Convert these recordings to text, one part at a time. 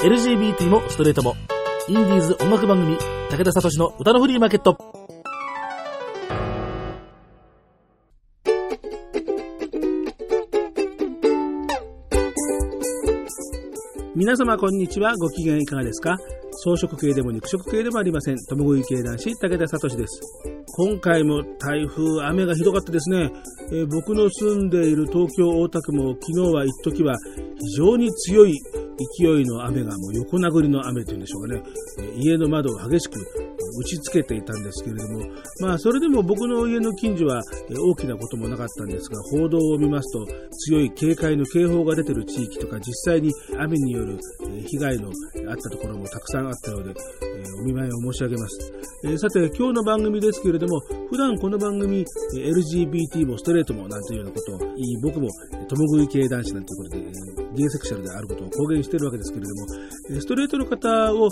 LGBT もストレートも。インディーズ音楽番組、武田聡の歌のフリーマーケット。皆様こんにちは。ご機嫌いかがですか？草食系でも肉食系でもありません。共食い系男子、武田聡です。今回も台風、雨がひどかったですね。え、僕の住んでいる東京大田区も昨日は一時は非常に強い勢いの雨がもう横殴りの雨というんでしょうかね、家の窓を激しく打ちつけていたんですけれども、まあ、それでも僕の家の近所は大きなこともなかったんですが、報道を見ますと、強い警戒の警報が出ている地域とか、実際に雨による被害のあったところもたくさんあったようで、お見舞いを申し上げます。さて、今日の番組ですけれども、普段この番組、LGBT もストレートもなんていうようなことを言い、僕も共食い系男子なんていうことで、ゲイセクシャルであることを公言しているわけですけれども、ストレートの方を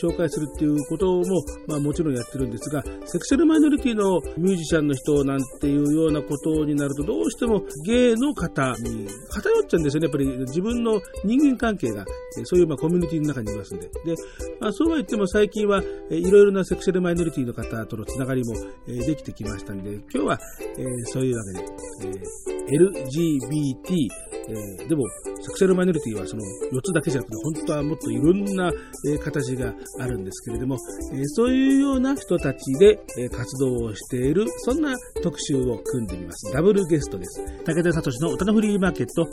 紹介するっていうことも、まあ、もちろんやってるんですが、セクシャルマイノリティのミュージシャンの人なんていうようなことになると、どうしてもゲイの方に偏っちゃうんですよね。やっぱり自分の人間関係が、そういうまあコミュニティの中にいますんで。で、まあ、そうは言っても最近はいろいろなセクシャルマイノリティの方とのつながりもできてきましたんで、今日はそういうわけで、LGBT、でも、セクシャルマイノリティはその4つだけじゃなくて、本当はもっといろんな、え、形があるんですけれども、え、そういうような人たちで、え、活動をしている、そんな特集を組んでみます。ダブルゲストです。武田聡の歌のフリーマーケット、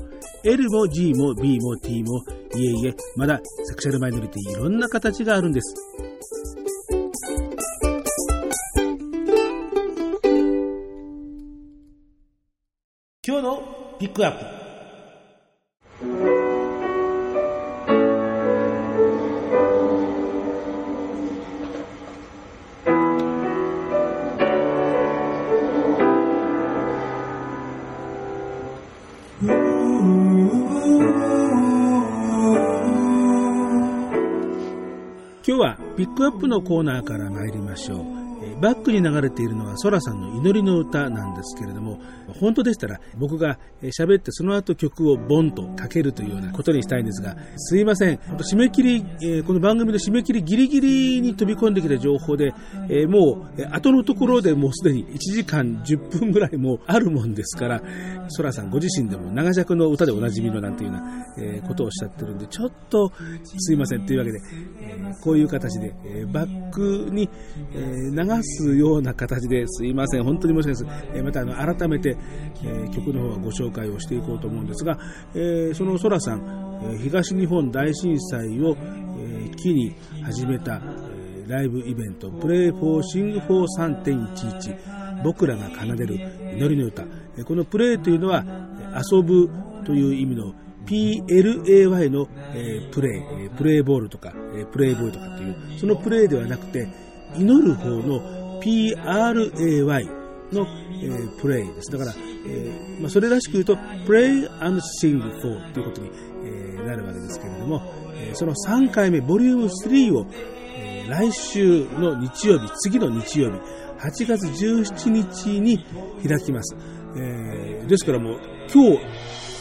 L も G も B も T も、いえいえ、まだセクシャルマイノリティいろんな形があるんです。今日のピックアップ。今日はピックアップのコーナーから参りましょう。バックに流れているのはソラさんの祈りの歌なんですけれども、本当でしたら僕が喋ってその後曲をボンとかけるというようなことにしたいんですが、すいません。締め切り、この番組の締め切りギリギリに飛び込んできた情報で、もう後のところでもうすでに1時間10分ぐらいもあるもんですから、ソラさんご自身でも長尺の歌でおなじみのなんていうようなことをおっしゃってるんで、ちょっとすいませんというわけで、こういう形でバックに流すような形ですいません、本当に申し訳ないです。またあの改めて、え曲の方はご紹介をしていこうと思うんですが、えそのソラさん、え東日本大震災を、え機に始めた、えライブイベント、 Pray for Sing for 3.11、僕らが奏でる祈りの歌。この Pray というのは、遊ぶという意味の PLAY の、えー、プレイ、プレイボールとか、えー、プレイボーイとかっていう、そのプレイではなくて、祈る方の PRAY の、えー、プレイです。だから、えーまあ、それらしく言うと、Pray and Sing for ということに、えー、なるわけですけれども、え、その3回目、ボリューム3を、え、来週の日曜日、次の日曜日、8月17日に開きます。えー、ですからもう、今日、こ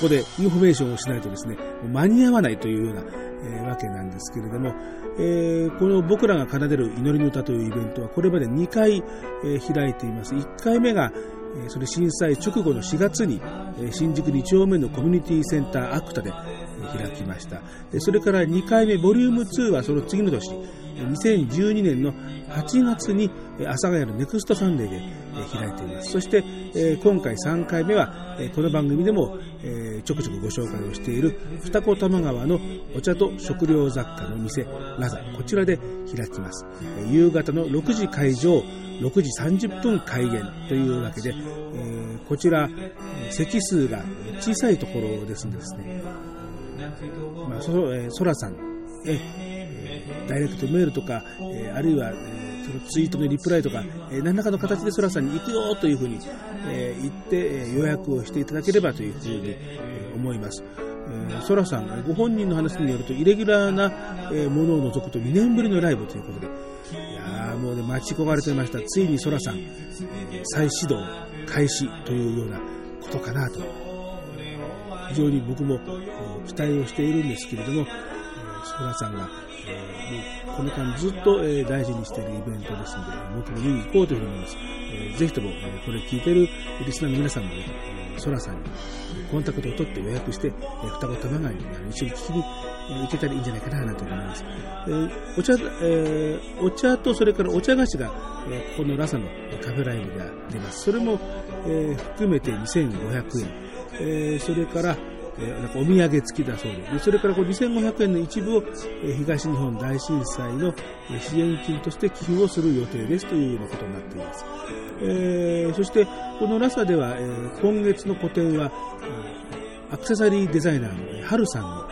こでインフォメーションをしないとですね、間に合わないというような、えー、わけなんですけれども、えー、この僕らが奏でる祈りの歌というイベントはこれまで2回、えー、開いています。1回目が、えー、それ震災直後の4月に、え、新宿2丁目のコミュニティセンターアクタで、え、開きました。でそれから2回目、ボリューム2はその次の年、2012年の8月に阿佐ヶ谷のネクストサンデーで開いています。そして、今回3回目は、この番組でもちょくちょくご紹介をしている二子玉川のお茶と食料雑貨の店ラサ、こちらで開きます。夕方の6時開場、6時30分開演というわけで、こちら、席数が小さいところですんですね、まあ、そえソラさん、えダイレクトメールとか、えあるいは、ツイートのリプライとか、え何らかの形でソラさんに行くよというふうに、え言って、え予約をしていただければというふうに、え思います。えソラさん、ご本人の話によると、イレギュラーな、ものを除くと2年ぶりのライブということで、いやもうね、待ち焦がれてました。ついにソラさん、再始動、開始というようなことかなと。非常に僕も期待をしているんですけれども、ソラさんが、この間ずっと、えー、大事にしているイベントですので、僕も見に行こうというふうに思います。えー、ぜひとも、え、これ聞いているリスナーの皆さんもね、ソラさんにコンタクトを取って予約して、えー、双子玉川に一緒に聞きに行けたらいいんじゃないかななんて思います。えー、お茶、えー、お茶とそれからお茶菓子が、え、このラサのカフェライブが出ます。それも、え、含めて2500円。え、それから、えー、なんかお土産付きだそうで、でそれからこう2500円の一部を、えー、東日本大震災の支援金として寄付をする予定ですというようなことになっています。えー、そして、このラサでは、えー、今月の個展は、え、アクセサリーデザイナーのハルさんの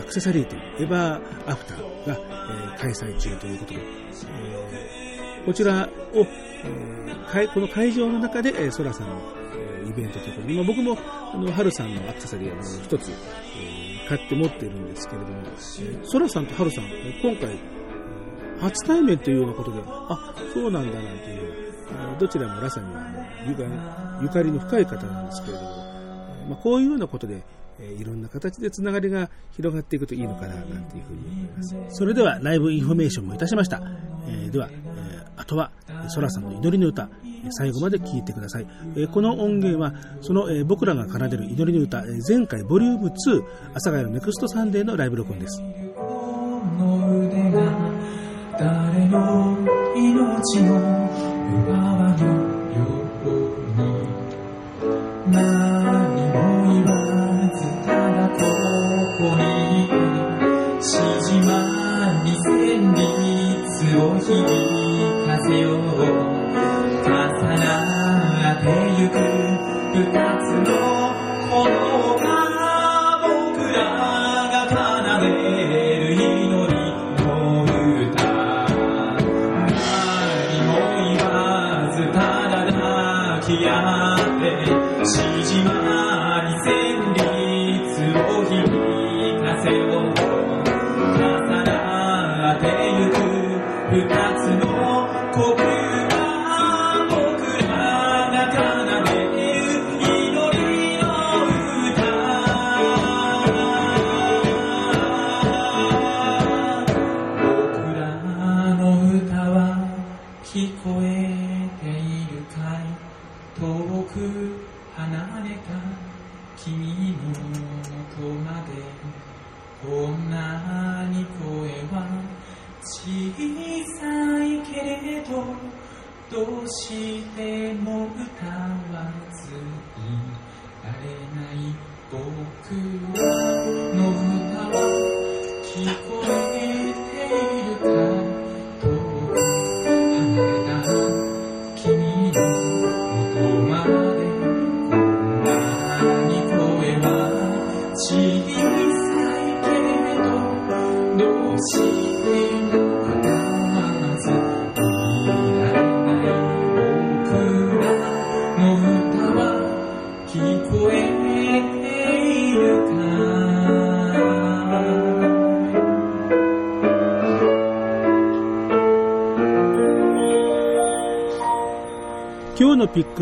アクセサリー展、エバーアフターが、えー、開催中ということで、えー、こちらを、えー、この会場の中で、えー、ソラさんのイベントということで、まあ、僕も、あの、ハルさんのアクセサリーを一つ、えー、買って持っているんですけれども、ソラさんとハルさん、今回、初対面というようなことで、あ、そうなんだなんていう、どちらもラサにはゆかゆかりの深い方なんですけれども、まあ、こういうようなことで、えいろんな形でつながりが広がっていくといいのかななんていうふうに思います。それではライブインフォメーションもいたしました。えー、では、えー、あとは、ソラさんの祈りの歌、最後まで聴いてください。えこの音源は、その、え僕らが奏でる祈りの歌、え前回ボリューム2、阿佐ヶ谷のネクストサンデーのライブ録音です。誰の命も奪わぬように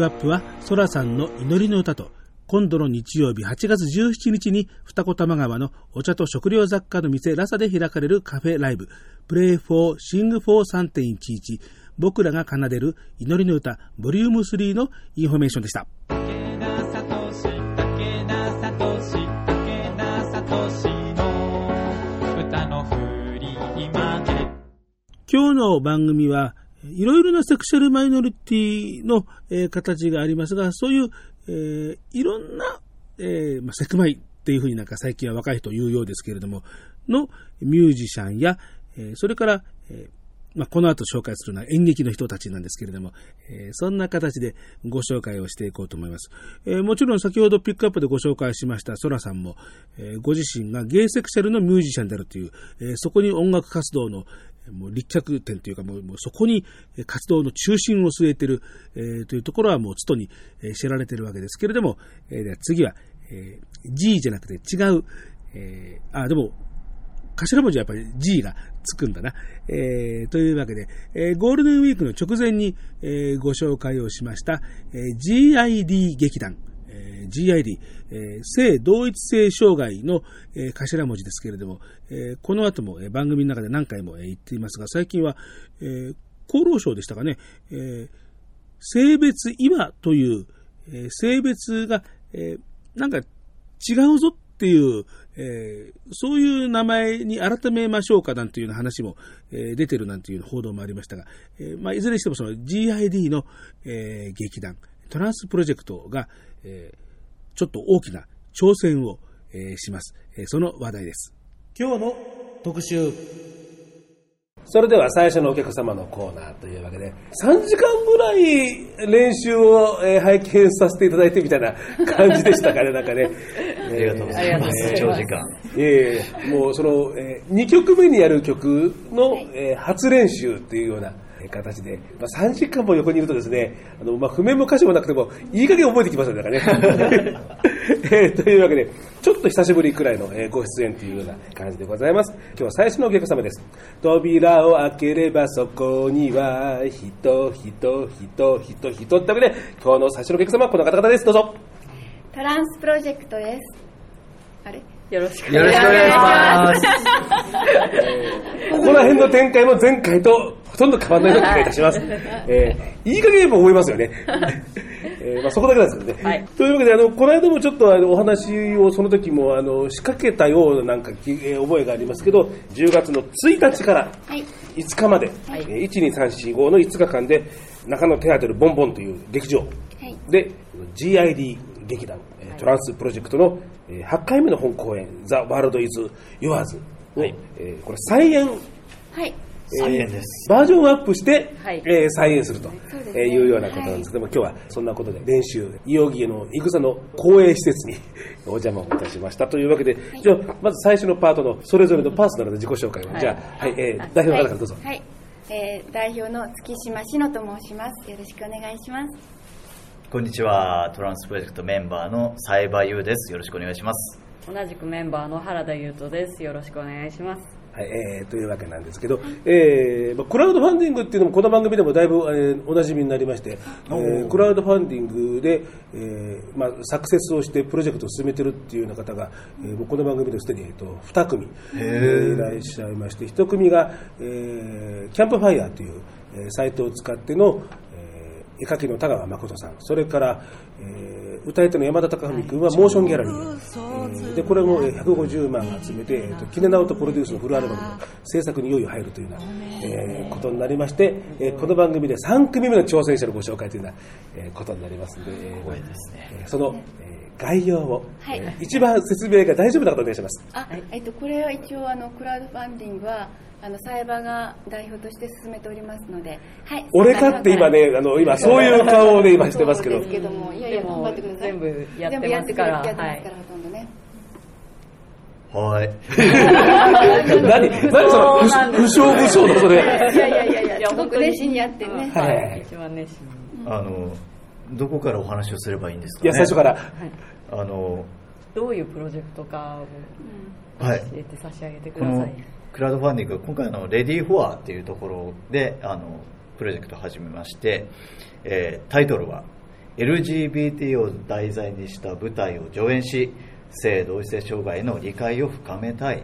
クアップは、ソラさんの祈りの歌と、今度の日曜日8月17日に二子玉川のお茶と食料雑貨の店ラサで開かれるカフェライブ、 Pray for Sing for 3.11、僕らが奏でる祈りの歌、ボリューム3のインフォメーションでした。今日の番組はいろいろなセクシャルマイノリティの、えー、形がありますが、そういう、えー、いろんな、えーまあ、セクマイっていうふうになんか最近は若い人言うようですけれども、のミュージシャンや、え、それから、えまあ、この後紹介するのは演劇の人たちなんですけれども、え、そんな形でご紹介をしていこうと思います。え、もちろん先ほどピックアップでご紹介しましたソラさんも、え、ご自身がゲイセクシャルのミュージシャンであるという、え、そこに音楽活動の、もう立脚点というかもう、もうそこに活動の中心を据えてる、えー、というところはもうつとに、え知られてるわけですけれども、えー、では次は、えー、G じゃなくて違う、えー、あ、でも、頭文字はやっぱり G がつくんだな。えー、というわけで、えー、ゴールデンウィークの直前に、えー、ご紹介をしました、えー、GID 劇団、えー、GID、えー、性同一性障害の、えー、頭文字ですけれども、えー、この後も、えー、番組の中で何回も、えー、言っていますが、最近は、えー、厚労省でしたかね、えー、性別違という、えー、性別が、えー、なんか違うぞっていう、えー、そういう名前に改めましょうかなんていう話も、えー、出てるなんていう報道もありましたが、えーまあ、いずれにしてもその GID の、えー、劇団、トランスプロジェクトが、えー、ちょっと大きな挑戦を、えー、します、えー。その話題です。今日の特集。それでは最初のお客様のコーナーというわけで、3時間ぐらい練習を、え拝見させていただいてみたいな感じでしたかね、なんかね。ありがとうございます。長時間。ええもうその、えー、2曲目にやる曲の、はい、えー、初練習っていうような、形で、まあ、3時間も横にいるとですね、あのまあ、譜面も歌詞もなくても、いい加減覚えてきますよね、ね えー、というわけで、ちょっと久しぶりくらいの、えー、ご出演というような感じでございます。今日は最初のお客様です。扉を開ければそこには、人、人、人、人、人ってわけで、今日の最初のお客様はこの方々です。どうぞ。トランスプロジェクトです。あれ？よろしくお願いします。ここら辺の展開も前回とほとんど変わらないような気がいたします。えー、いい加減思いますよね。えーまあ、そこだけなんですけどね。はい、というわけで、あの、この間もちょっとあのお話をその時もあの仕掛けたようななんか、えー、覚えがありますけど、10月の1日から5日まで、はい、1、2、3、4、5の5日間で、中野テアトルボンボンという劇場で、GID 劇団、トランスプロジェクトの8回目の本公演、ザ・ワールド・イズ・ヨアーズを、はい、えー、これ再演、はい。えー、です。バージョンアップして、はい、えー、再演すると、えいうようなことなんです。けども、はい、今日はそんなことで練習、伊予木のいぐさの公営施設に お邪魔をいたしましたというわけで、はい、じゃあ、まず最初のパートのそれぞれのパーソナルの自己紹介を、じゃあ、はい、えー、代表の方からどうぞ。はい、えー、代表の月島志乃と申します。よろしくお願いします。こんにちは。トランスプロジェクトメンバーのサイバーユーです。よろしくお願いします。同じくメンバーの原田優斗です。よろしくお願いします。はいえー、というわけなんですけど、えー、クラウドファンディングっていうのもこの番組でもだいぶ、えー、おなじみになりまして、えー、クラウドファンディングで、えーまあ、サクセスをしてプロジェクトを進めてるっていうような方が、えー、この番組ですでに、えーと、2組、えー、いらっしゃいまして1組が、えー、キャンプファイヤーという、えー、サイトを使っての、絵描きの田川誠さん、それから、えー、歌い手の山田貴文君はモーションギャラリー、えー、でこれも150万集めて、えーと、キネナオとプロデュースのフルアルバムの制作にいよいよ入るというような、えー、ことになりまして、えー、この番組で3組目の挑戦者のご紹介というような、えー、ことになりますので、えー、その、えー、概要を、はい、えー、一番説明が大丈夫な方お願いします。あえっと、これは一応あのクラウドファンディングはあのサイバーが代表として進めておりますので、はい、俺かって今ね、あの今そういう顔で今してますけど、ですけどもいやいや頑張ってください。全部やってますから、やってますから、ほとんどね。はい。何何その不詳不詳のそれ。いやいやいやいや、すごく熱心にやってね。はい。一番熱心あのどこからお話をすればいいんですか、ね、いや最初から。はい、あのどういうプロジェクトかを教えて差し上げてください。クラウドファンディング今回のレディーフォアっていうところであのプロジェクトを始めまして、えー、タイトルは LGBT を題材にした舞台を上演し性同一性障害の理解を深めたい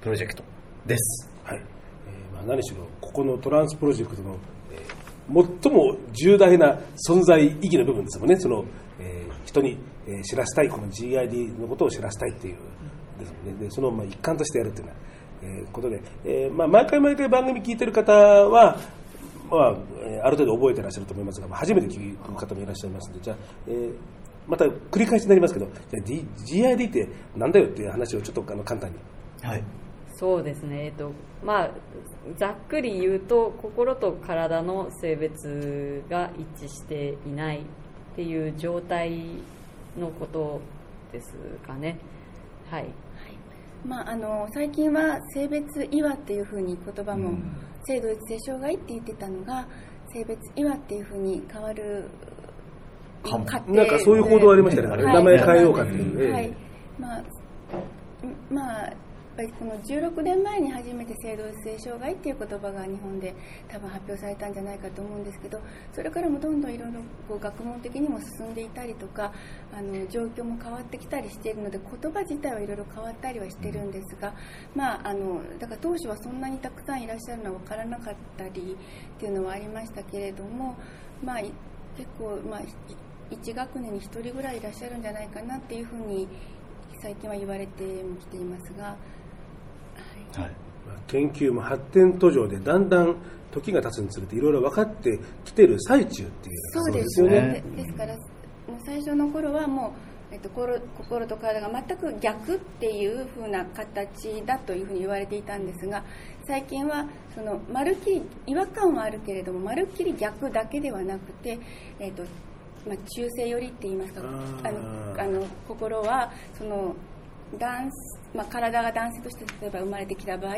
プロジェクトです、はい。えーまあ、何しろここのトランスプロジェクトの、えー、最も重大な存在意義の部分ですもんね。その、えー、人に、えー、知らせたいこの GID のことを知らせたいっていうですね。でそのまあ一環としてやるっていうのはえことで、えまあ、毎回毎回番組聞いてる方は、まあ、ある程度覚えてらっしゃると思いますが、まあ、初めて聞く方もいらっしゃいますので、じゃあ、えー、また繰り返しになりますけど、じゃ GID ってなんだよっていう話をちょっとあの簡単に。はいそうですね、えっとまあ、ざっくり言うと心と体の性別が一致していないっていう状態のことですかね。はいまあ、あの最近は性別違和っていうふうに言葉も、うん、性同一性障害って言ってたのが性別違和っていうふうに変わるなんかそういう報道ありましたね、はい、名前変えようかっていう、はい。まあまあぱりこの16年前に初めて性同一性障害っていう言葉が日本で多分発表されたんじゃないかと思うんですけどそれからもどんどんいろいろこう学問的にも進んでいたりとかあの状況も変わってきたりしているので言葉自体はいろいろ変わったりはしてるんですが、まあ、あのだから当初はそんなにたくさんいらっしゃるのは分からなかったりっていうのはありましたけれども、まあ、結構、まあ、1学年に1人ぐらいいらっしゃるんじゃないかなっていうふうに最近は言われてきていますが。はい、研究も発展途上でだんだん時が経つにつれていろいろ分かってきてる最中っていうそうですよね。ですから最初の頃はもう、えっと、心心と体が全く逆っていう風な形だというふうに言われていたんですが最近はそのまるっきり違和感はあるけれどもまるっきり逆だけではなくて、えっとまあ、中性寄りって言いますかあのあの心はその男まあ、体が男性として例えば生まれてきた場合、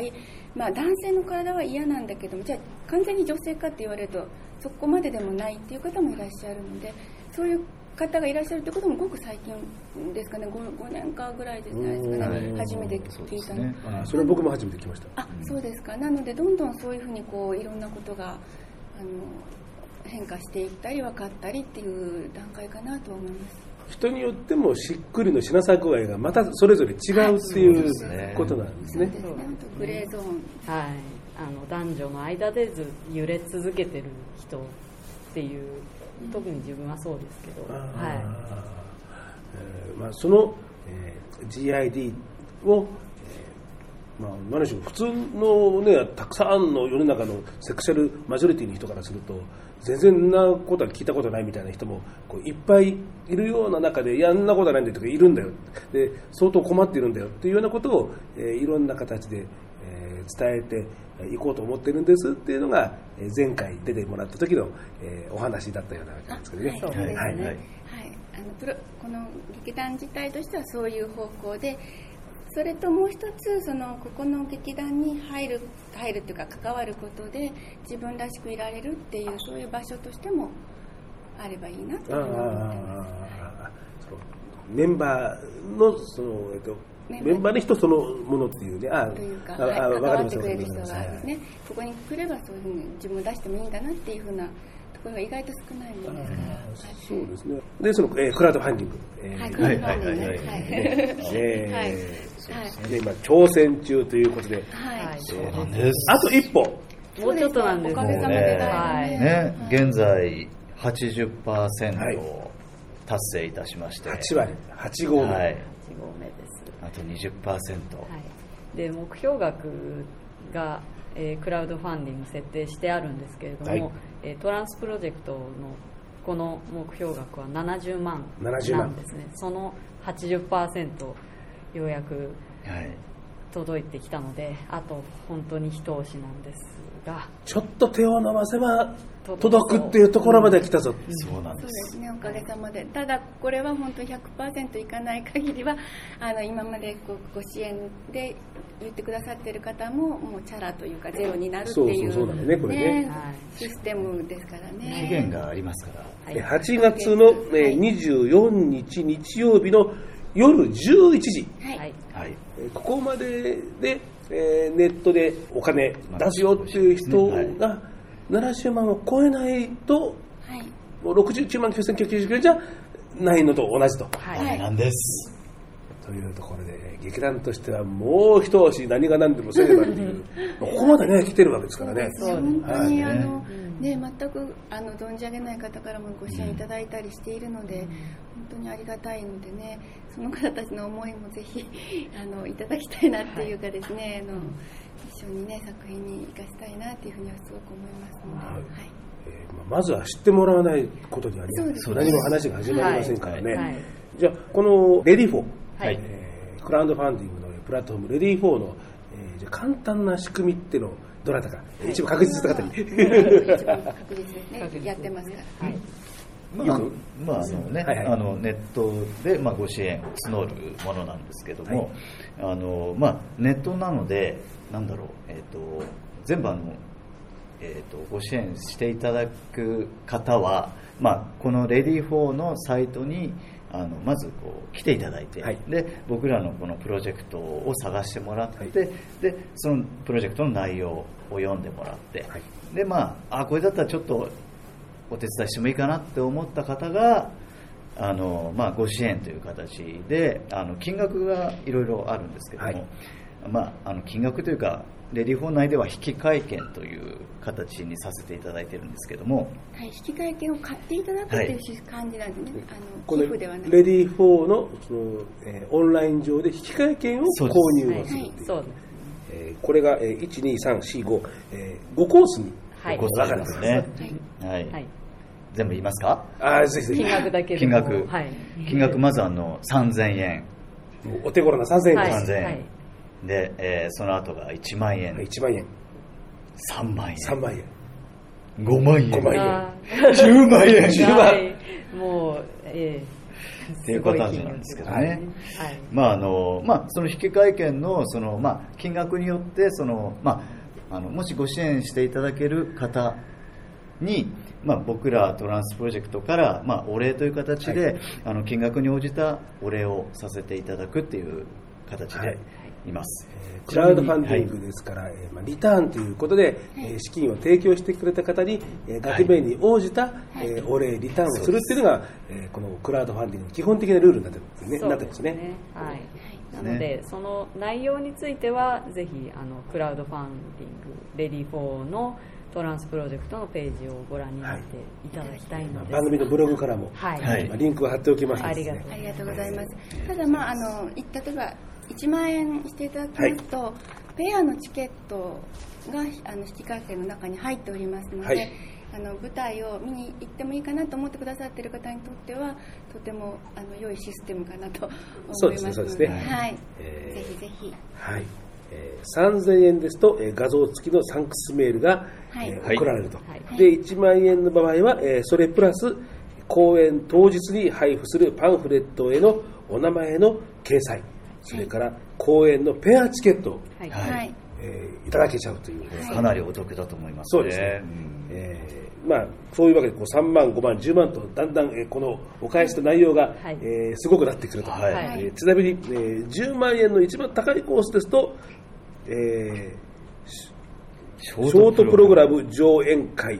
まあ、男性の体は嫌なんだけどもじゃあ完全に女性かって言われるとそこまででもないっていう方もいらっしゃるのでそういう方がいらっしゃるということもごく最近ですかね。5, 5年かぐらいじゃないですかね。初めて聞いたの、ね、それは僕も初めて聞きました。あそうですか。なのでどんどんそういうふうにこういろんなことがあの変化していったり分かったりっていう段階かなと思います人によってもしっくりのしなさ具合がまたそれぞれ違うっていうことなんですね。グレーゾーン、はい、あの男女の間でず揺れ続けてる人っていう特に自分はそうですけど、はい。えーまあ、その、えー、GID をまあ、何しろ普通のねたくさんの世の中のセクシャルマジョリティの人からすると全然なことは聞いたことないみたいな人もこういっぱいいるような中でいやんなことはないんだよとかいるんだよ。で相当困っているんだよっていうようなことを、えー、いろんな形で、えー、伝えていこうと思ってるんですっていうのが、えー、前回出てもらった時の、えー、お話だったようなわけなんですけどね。はい、はいはい。はい、あのプロこの劇団自体としてはそういう方向でそれともう一つそのここの劇団に入る入るっていうか関わることで自分らしくいられるっていうそういう場所としてもあればいいなと思ってますメンバーのその、えっと、メンバー。で人そのものっていうね、あというか、はい、関わってくれる人がですね、ここに来ればそういうふうに自分を出してもいいんだなっていうふうなところが意外と少ないものですから。そうですね。で、その、えー、クラウドファンディング。えー、はい、クラウドファンディングね。はい。えーはい、今挑戦中ということで、はい、そうなんです。あと一歩。もうちょっとなんですおかげさまで、はいね、現在80%を達成いたしまして、8割、8号目。はい、8号目です。あと20%。はい、で目標額が、えー、クラウドファンディング設定してあるんですけれども、はい、えー、トランスプロジェクトのこの目標額は70万なんですね。その80%ようやく届いてきたので、あと本当に一押しなんですが。ちょっと手を伸ばせば届くっていうところまで来たぞ、うん、そうなんです。ねおかげさまで。ただこれは本当100%いかない限りはあの今までごご支援で言ってくださってる方ももうチャラというかゼロになるっていうそうそうそうねこれね、ね、システムですからね。期限がありますから、はい、8月の、ね、24日日曜日の夜11時、はい。はい、ここまでで、えー、ネットでお金出すよっていう人が70万を超えないと、はい、もう69万9999円じゃないのと同じと。はい、なんです。というところで劇団としてはもう一押し何が何でもせねばっていうここまでね来てるわけですからね。本当にあの、ね、全くあの存じ上げない方からもご支援いただいたりしているので、本当にありがたいのでねその方たちの思いもぜひ あのいただきたいなっていうかですね、はい、あの一緒にね作品に生かしたいなっていうふうにはすごく思いますので。はい、はい。えー、まずは知ってもらわないことには、ね、何も話が始まりませんからね、はい、じゃあこの READYFOR はい、えー、クラウドファンディングのプラットフォーム READYFOR の、えー、じゃ簡単な仕組みっていうのをどなたか、一部確実な方に確実ですね。やってますから、はいまあ、まああのね、はいはい、あのネットで、まあ、ご支援募るものなんですけども、はい、あのまあ、ネットなのでなんだろう、えーと、全部あの、えーと、ご支援していただく方は、まあ、このレディー4のサイトに、あのまずこう来ていただいて、はい。で僕らのこのプロジェクトを探してもらって、はい。でそのプロジェクトの内容を読んでもらって、はい。でまああこれだったらちょっとお手伝いしてもいいかなって思った方があの、まあ、ご支援という形であの金額がいろいろあるんですけども、はい。まあ、あの金額というか READYFOR 内では引換券という形にさせていただいてるんですけどもはい、引換券を買っていただくっていう感じなんですね、このあの寄付ではなく。 READYFOR のその、えーオンライン上で引換券を購入をするという、そうです。えーこれが、えー、1、2、3、4、5、えー、5コースにはい。ございますね、はい。はい。はい全部言いますか？あーぜひぜひ。金額だけで金も額、はい。金額まずあの3000円。お手頃な3000円はい。です、3000円、はい。で、えーその後が1万円、1万円、3万円。3万円、5万円。5万円。あ10万円。ー はい。もうええっていう形なんですけどね。はいまああのまあ、その引換券のその、まあ、金額によってその、まあ、あのもしご支援していただける方に、まあ、僕らトランスプロジェクトから、まあ、お礼という形で、はい。あの金額に応じたお礼をさせていただくっていう形ではい。います、えークラウドファンディングですから、えーまあ、リターンということで、えー資金を提供してくれた方に、えー額面に応じた、えーお礼、リターンをするっていうのが、えーこのクラウドファンディングの基本的なルールになってるんですね。なってますね。はい。なので、その内容については、ぜひ、あの、クラウドファンディング、 READYFOR のトランスプロジェクトのページをご覧になっていただきたいのです。番組のブログからも、はい。リンクを貼っておきますので、ありがとうございます。ただ、まあ、あの、い例えば、1万円していただきますと、ペアのチケットがあの引換券の中に入っておりますので、はいあの舞台を見に行ってもいいかなと思ってくださっている方にとってはとてもあの良いシステムかなと思いますので、はい、えーぜひぜひ。はい。えー3000円ですと、えー画像付きのサンクスメールが、はい。えーはい送られると、はい。で1万円の場合は、えーそれプラス公演当日に配布するパンフレットへのお名前の掲載。それから公演のペアチケットを、はい。はいはい。えーいただけちゃうという、はい。かなりお得だと思いますそうですね、うん。えーまあ、そういうわけでこう3万、5万、10万とだんだん、えーこのお返しと内容が、はい。えーすごくなってくると、はい。はい。えーちなみに、えー10万円の一番高いコースですと、えシーショートプログラム上演会、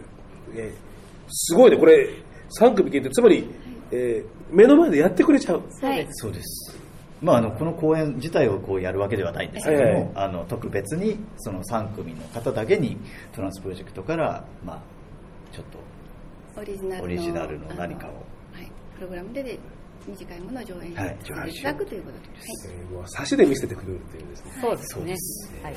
えーすごいね、これ3組限定、つまり、えー目の前でやってくれちゃう。そうです。そうです。まあ、あのこの公演自体をこうやるわけではないんですけども、はいはいあの特別にその3組の方だけにトランスプロジェクトから、まあ、ちょっとオリジナルのオリジナルの何かをはい、プログラムでで短いものを上演はいしていただくということです。はいえーもう差しで見せてくれるというですね。そうですねす。はい。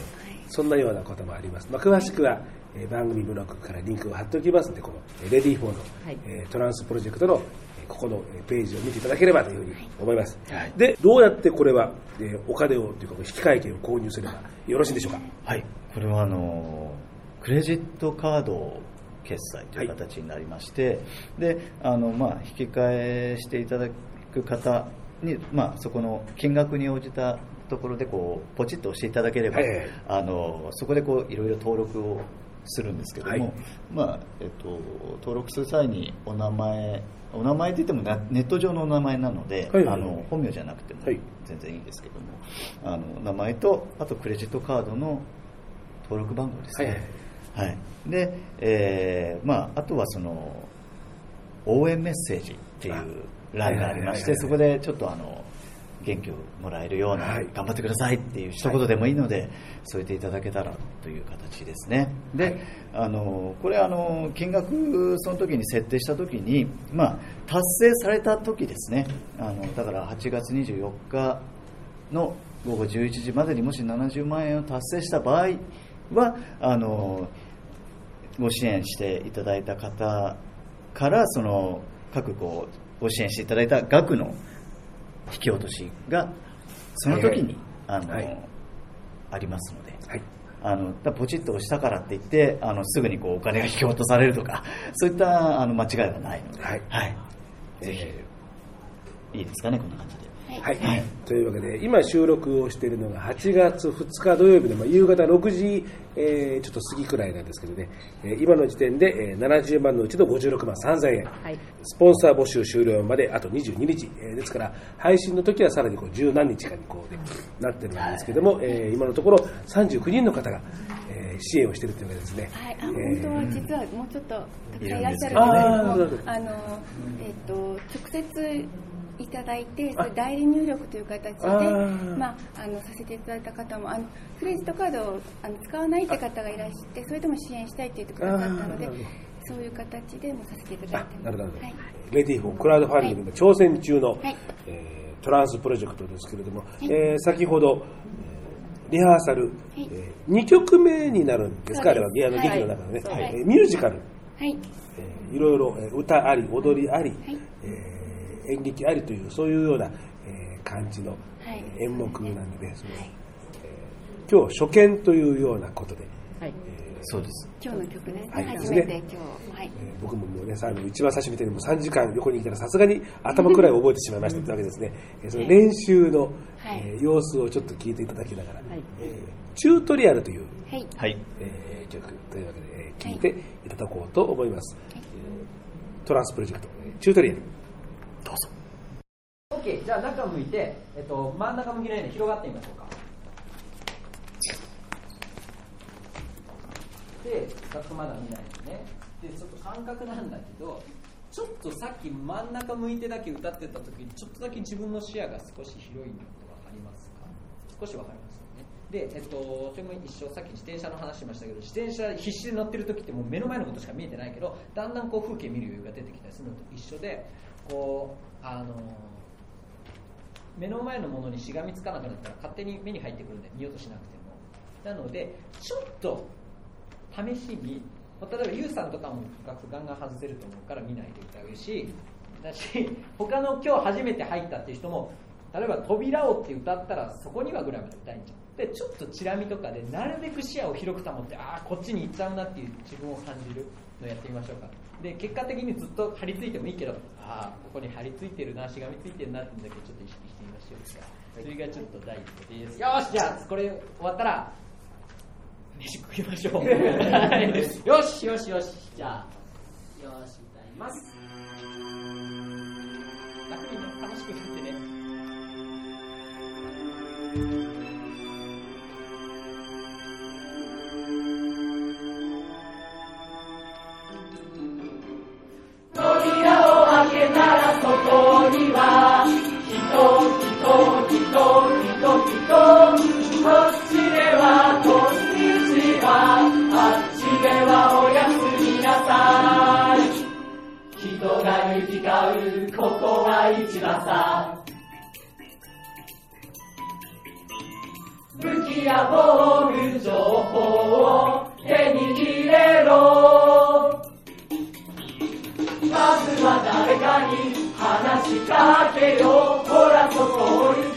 そんなようなこともあります。まあ、詳しくは、えー番組ブログからリンクを貼っておきますので、このえーレディー4の、はいえートランスプロジェクトのえーここのえーページを見ていただければというふうに思います。はいで、どうやってこれは、えーお金をというか、引換券を購入すればよろしいでしょうか？はい、これはあのクレジットカード決済という形になりまして、であの、まあ、引き換えしていただく方に、まあ、そこの金額に応じたところでこうポチッと押していただければ、はいはいはいあのそこでこういろいろ登録をするんですけども、はい。まあえっと、登録する際にお名前お名前といってもなネット上のお名前なので、はいはいあの本名じゃなくてもはい。全然いいですけども、あの名前とあとクレジットカードの登録番号ですね。はいで、えーまあ、あとはその応援メッセージっていう欄がありまして、そこでちょっとあの元気をもらえるような、はい頑張ってくださいっていう一言でもいいので、添えていただけたらという形ですね。で、はいあのこれあの金額その時に設定した時に、まあ、達成された時ですね。あのだから8月24日の午後11時までにもし70万円を達成した場合はあのご支援していただいた方からその各こうご支援していただいた額の引き落としがその時に、あのはい。ありますので。はい。あのポチッと押したからって言ってあのすぐにこうお金が引き落とされるとか そういったあの間違いはないので、はい。ぜひ、えーいいですかねこんな感じではい、というわけで今収録をしているのが8月2日土曜日の、まあ、夕方6時、えーちょっと過ぎくらいなんですけどね、えー今の時点で、えー70万のうちの56万3000円、はい。スポンサー募集終了まであと22日、えーですから配信の時はさらにこう十何日かにこう、ね、なってるんですけども、えー今のところ39人の方が、えー支援をしているというわけですね。はい、あえー。本当は実はもうちょっとたくさんいらっしゃるあのえっ、と直接いただいて、それ代理入力という形で、まああのさせていただいた方もあのクレジットカードをあの使わないって方がいらして、それでも支援したいって言ってくださったのでそういう形でもさせていただいあてます。なるほど。はい。レディーフォークラウドファンディングの挑戦中の、はい。えートランスプロジェクトですけれども、えー先ほど、えーリハーサル、い。え2曲目になるんですか、あれはのはい劇の中でね、はい。えーミュージカル、はい。えーいろいろえー歌あり、踊りあり、はい。えー演劇ありという、そういうような、えー感じの、はいえー演目なんでね、そのえー今日初見というようなことで、はいそうです今日の曲ね。はい初めて今日、はい。えー僕ももうね、さあの一番最初見てもう3時間横にいたらさすがに頭くらい覚えてしまいましたというわけですね。えーその練習の、はいえー様子をちょっと聞いていただきながら、はいえーチュートリアルという、はい。はいえー曲というわけで、えー聞いていただこうと思います。えートランスプロジェクト、えーチュートリアル。どうぞ。OK じゃあ中向いて、えっと、真ん中向きのように広がってみましょうか。でざっとまだ見ないですね。でちょっと感覚なんだけどちょっとさっき真ん中向いてだけ歌ってた時にちょっとだけ自分の視野が少し広いの分かりますか？少し分かりますよね。で、えっと、それも一緒さっき自転車の話しましたけど自転車必死で乗ってる時ってもう目の前のことしか見えてないけどだんだんこう風景見る余裕が出てきたりするのと一緒でこうあの目の前のものにしがみつかなくなったら勝手に目に入ってくるんで見ようとしなくても。なのでちょっと試しに例えばユウさんとかも楽譜ガンガン外せると思うから見ないで歌うしだし他の今日初めて入ったっていう人も例えば「扉を」って歌ったらそこにはぐらいまで歌いんじゃんでちょっとチラ見とかでなるべく視野を広く保ってああこっちに行っちゃうなっていう自分を感じるのやってみましょうか。で結果的にずっと張り付いてもいいけどああここに張り付いてるなしがみついてるなっていうのだけちょっと意識してみましょうか。それがちょっと第一歩です。よしじゃあこれ終わったら飯食いましょう。は いよしよしよし。じゃあよし歌います。楽にね楽しく歌ってねここは市場さ武器や防具情報を手に入れろ。まずは誰かに話しかけよう。ほらそこを行く。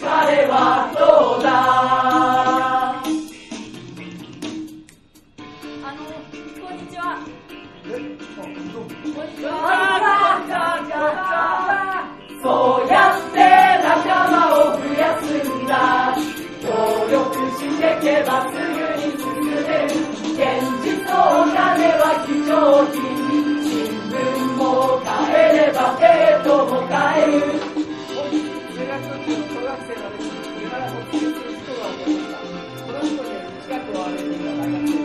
彼はどうだ？そうやって仲間を増やすんだ。協力してけばすぐに進める現実とお金は貴重品。新聞も買えればペットも買える。中学の小学生のです今らもつけする人が思いましたこの人で近くを歩いていた。大学生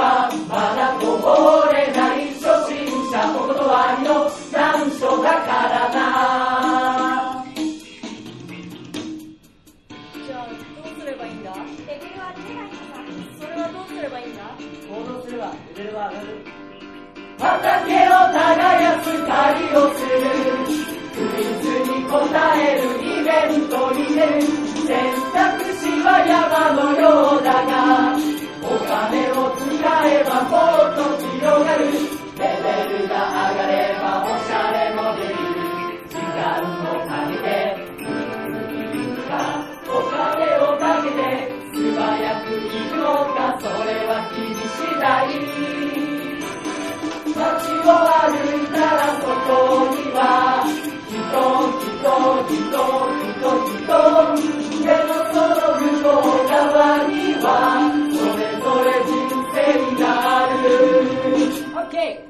はまだこぼれない初心者お断りの難所だからなじゃあ、どうすればいいんだ？レベルは出ないのさ。それはどうすればいいんだ？行動すればレベルは上がる畑を耕す狩りをする。クイズに答えるイベントに出る選択肢は山のようだが。ればもっと広がるレベルが上がればおしゃれもできる時間をかけていくお金をかけて素早く行くのかそれは気にしない街を歩いたらそこには人人人人人人でもその向こう側には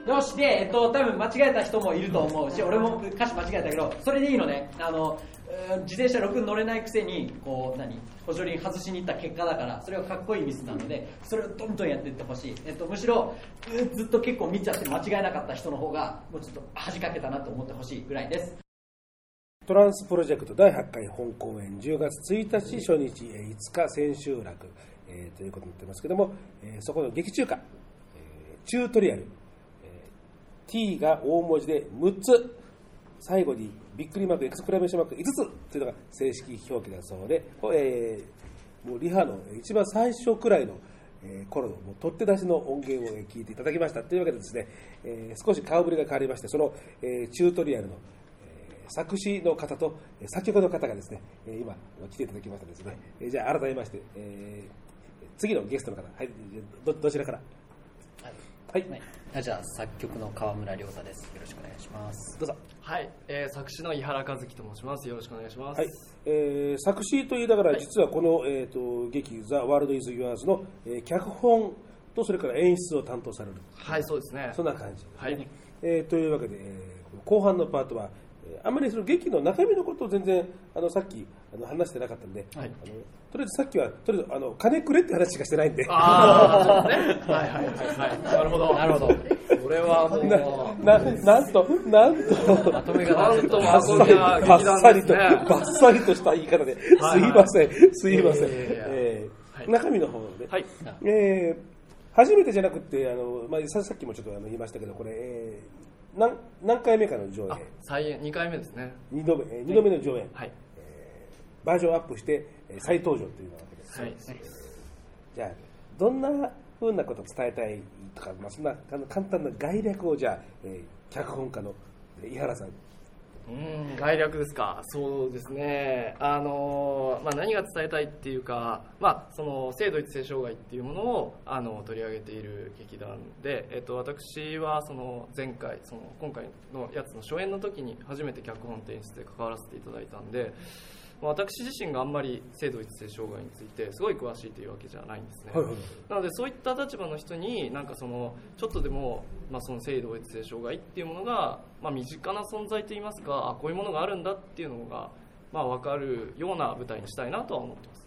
よし、で、えっと、多分間違えた人もいると思うし俺も歌詞間違えたけどそれでいいのね。あの自転車6乗れないくせにこう何？補助輪外しに行った結果だからそれはかっこいいミスなのでそれをどんどんやっていってほしい、えっと、むしろずっと結構見ちゃって間違えなかった人の方がもうちょっと恥かけたなと思ってほしいぐらいです。トランスプロジェクト第8回本公演10月1日初日5日千秋楽、えーということになってますけども、えーそこの劇中歌、えーチュートリアル、T が大文字で6つ。最後にびっくりマークエクスクラメーションマーク5つというのが正式表記だそうで、これえーもうリハの一番最初くらいのえー頃のもう取って出しの音源をえー聞いていただきましたというわけでですね、えー少し顔ぶれが変わりましてその、えーチュートリアルの、えー作詞の方とえー作曲の方がですね、えー今来ていただきましたですね、えーじゃあ改めまして、えー次のゲストの方はいどどちらから？はい、はい、じゃあ作曲の川村亮太です。よろしくお願いします。どうぞはい、えー作詞の井原和樹と申します。よろしくお願いします。はいえー作詞といいながら、実はこの、えー、と劇「ザ・ワールド・イズ・ユアーズの、えー脚本とそれから演出を担当されるはい、そうですね。そんな感じね、はいえーというわけで、えー後半のパートは、えーあんまりその劇の中身のことを全然あのさっきあの話してなかったんで、はいあのとりあえずさっきはとりあえずあの金くれって話しかしてないんでああ、ね。はいはいはいはい。なるほど。なるほど。これはもう、ななんとなんとまとめがなんとバッサリと。バッサリとした言い方で、すいません、すいません。中身の方で、はい。えー初めてじゃなくて、あのまあ、ささっきもちょっとあの言いましたけど、これ、えー何何回目かの上映あ、、再演、2回目ですね。2度目、えー二度目の上演、はい。バージョンアップして、えー再登場というわけです。はい。じゃあ、どんなふうなことを伝えたいとか、まあ、そんな簡単な概略を、じゃあ、えー脚本家のえー井原さん、うん、概略ですか。そうですね。あのーまあ、何が伝えたいっていうか、まあ、その性同一性障害っていうものをあの取り上げている劇団で、えっと、私はその前回、その今回のやつの初演の時に初めて脚本と演出で関わらせていただいたんで、まあ私自身があんまり性同一性障害についてすごい詳しいというわけじゃないんですね。はいはいなのでそういった立場の人になんかそのちょっとでも、まあ、その性同一性障害っていうものが、まあ、身近な存在といいますかあこういうものがあるんだっていうのが、まあ、分かるような舞台にしたいなとは思ってます。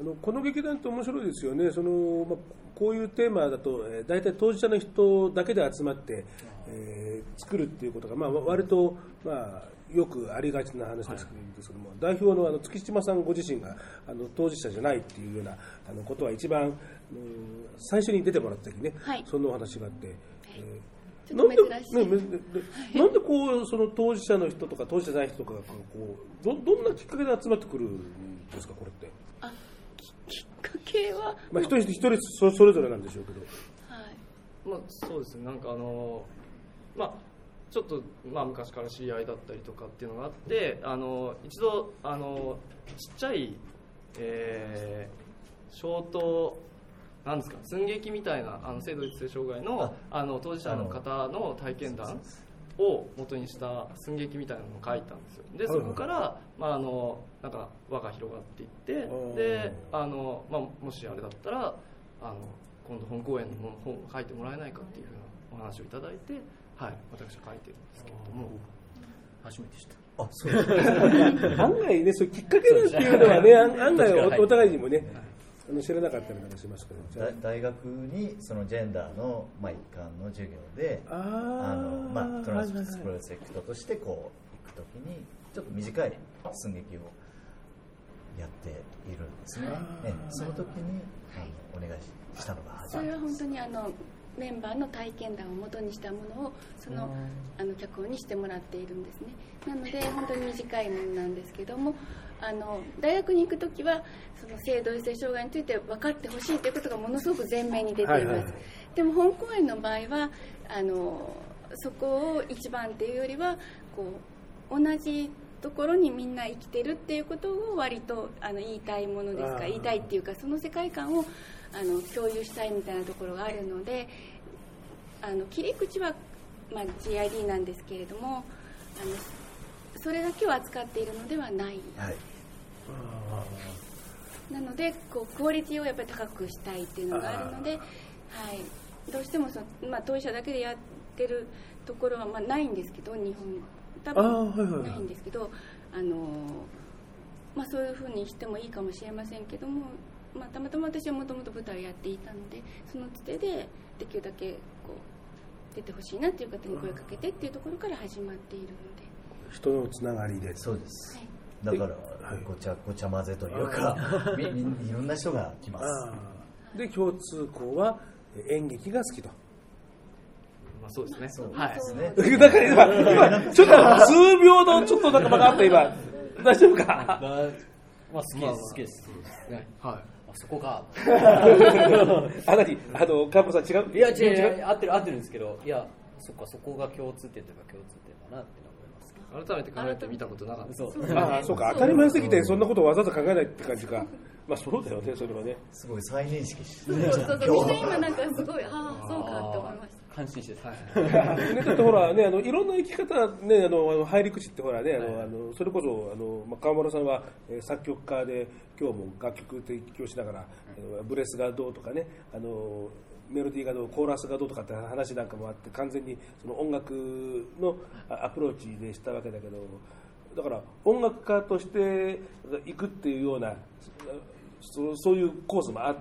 あのこの劇団って面白いですよね、そのまあ、こういうテーマだと、えー大体当事者の人だけで集まって、えー作るっていうことが、まあ、割と、まあ、よくありがちな話ですけども、代表のあの月島さんご自身があの当事者じゃないっていうようなあのことは一番、うん最初に出てもらった時ね、はい。そんなお話があって。えーちょっと珍しい。なんで,、ね、なんでこうその当事者の人とか当事者じゃない人とかがこうどどんなきっかけで集まってくるんですかこれって、あききっかけは、まあ、一人一人そそれぞれなんでしょうけど。はい。まあ、そうですね。なんかあのまあちょっと、まあ、昔から知り合いだったりとかっていうのがあってあの一度あのちっちゃい、えー、ショートなんですか寸劇みたいなあの性同一性障害のあの当事者の方の体験談を元にした寸劇みたいなのを書いたんですよ。でそこから、まあ、あのなんか輪が広がっていってー。であの、まあ、もしあれだったらあの今度本公演の本を書いてもらえないかっていうふうなお話をいただいて、はい、私は書いてるんですけれども。初めて知った。あそう。で す案外ねそういうきっかけなんていうのはね案案外おお互いにもねあの知らなかったりなんかしますけど大学にそのジェンダーの、まあ、一環の授業であの、まあ、トランスプロジェクトとしてこう行くときにちょっと短い寸劇をやっているんですねあー。ええその時にあのお願いしたのが初めてそれは本当にあのメンバーの体験談を元にしたものをそのあの脚本にしてもらっているんですね。なので本当に短いものなんですけどもあの大学に行く時はその性同一性障害について分かってほしいということがものすごく前面に出ています、はいはいはい。でも本公演の場合はあのそこを一番っていうよりはこう同じところにみんな生きてるっていうことを割とあの言いたいものですか言いたいっていうかその世界観をあの共有したいみたいなところがあるのであの切り口は、まあ、GID なんですけれどもあのそれだけを扱っているのではないはい。なのでこうクオリティをやっぱり高くしたいっていうのがあるので、はい、どうしてもその、まあ、当事者だけでやってるところは、まあ、ないんですけど日本。多分ないんですけどあの、まあ、そういうふうにしてもいいかもしれませんけども、まあ、たまたま私はもともと舞台をやっていたのでそのつてでできるだけこう出てほしいなっていう方に声をかけてっていうところから始まっているので。人のつながりで。そうです。はい。だからはいごちゃごちゃ混ぜというかみみいろんな人が来ます。で共通項はえ演劇が好きと。まあ、そうですね。そう。はい。ですね。だから今今ちょっと数秒のちょっとなんか間があった今。大丈夫か？まあ、まあ、好きです、好きです。ね。はいあそこか。あなに？あのカンポさん違う？いや、違う違違う、合ってる、合ってるんですけど、いや、そっか、そこが共通点というか共通点だなって思います。けど。改めて考えてみたことなかった。そう。ああそうか。当たり前すぎてそんなことをわざわざ考えないって感じか。まあそうだよねそれはね。すごい再認識しそうそうそう。みんな今なんかすごいああそうかって思いました感心してた。ね、だってほらね、あのいろんな生き方、ね、あの入り口ってほらね、あの、あのそれこそあの、まあ、川村さんは、えー作曲家で、今日も楽曲提供しながら、あのブレスがどうとかね、あのメロディーがどう、コーラスがどうとかって話なんかもあって、完全にその音楽のあアプローチでしたわけだけど、だから音楽家として行くっていうような、そそういうコースもあっ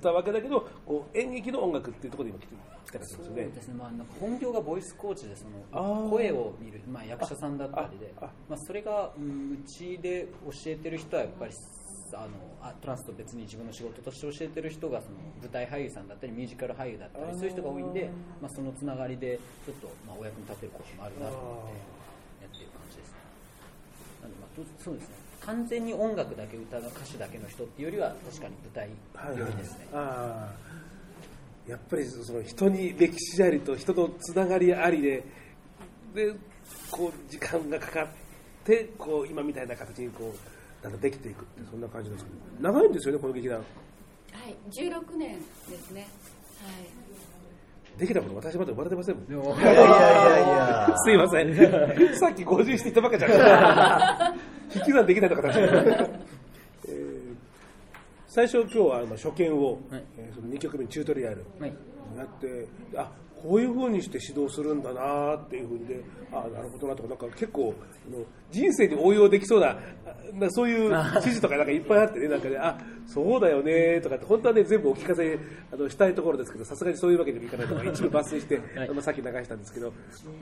たわけだけど、こう演劇の音楽っていうところで今来て来たんですそう。ですね、まあ、なんか本業がボイスコーチでその声を見る、まあ、役者さんだったりでああまあ、それがうちで教えてる人はやっぱりあのあトランスと別に自分の仕事として教えてる人がその舞台俳優さんだったりミュージカル俳優だったりそういう人が多いんで、まあ、そのつながりでちょっと、まあ、お役に立てることもあるなと思ってやっている感じですね。なんで、まあ、とそうですね完全に音楽だけ歌の歌手だけの人っていうよりは確かに舞台よりですね、ああやっぱりその人に歴史ありと人とつながりありででこう時間がかかってこう今みたいな形にこうなんかできていくってそんな感じですけど。長いんですよねこの劇団。はい。16年ですね。はいできたこと私まだ生まれてませんもん。いやいやいやいや。すいません。さっき50して言ったばっかじゃん。引き算できないのかな、えー。最初今日はあの初見を、はい。えーその2曲目チュートリアルはい。やってあこういうふうにして指導するんだなっていうふうにであなるほどなとかなんか結構あの人生に応用できそうなあなそういう指示とかなんかいっぱいあってねなんかねあそうだよねとかって本当はね全部お聞かせあのしたいところですけどさすがにそういうわけにもいかないとか一部抜粋して、はい。あのさっき流したんですけど、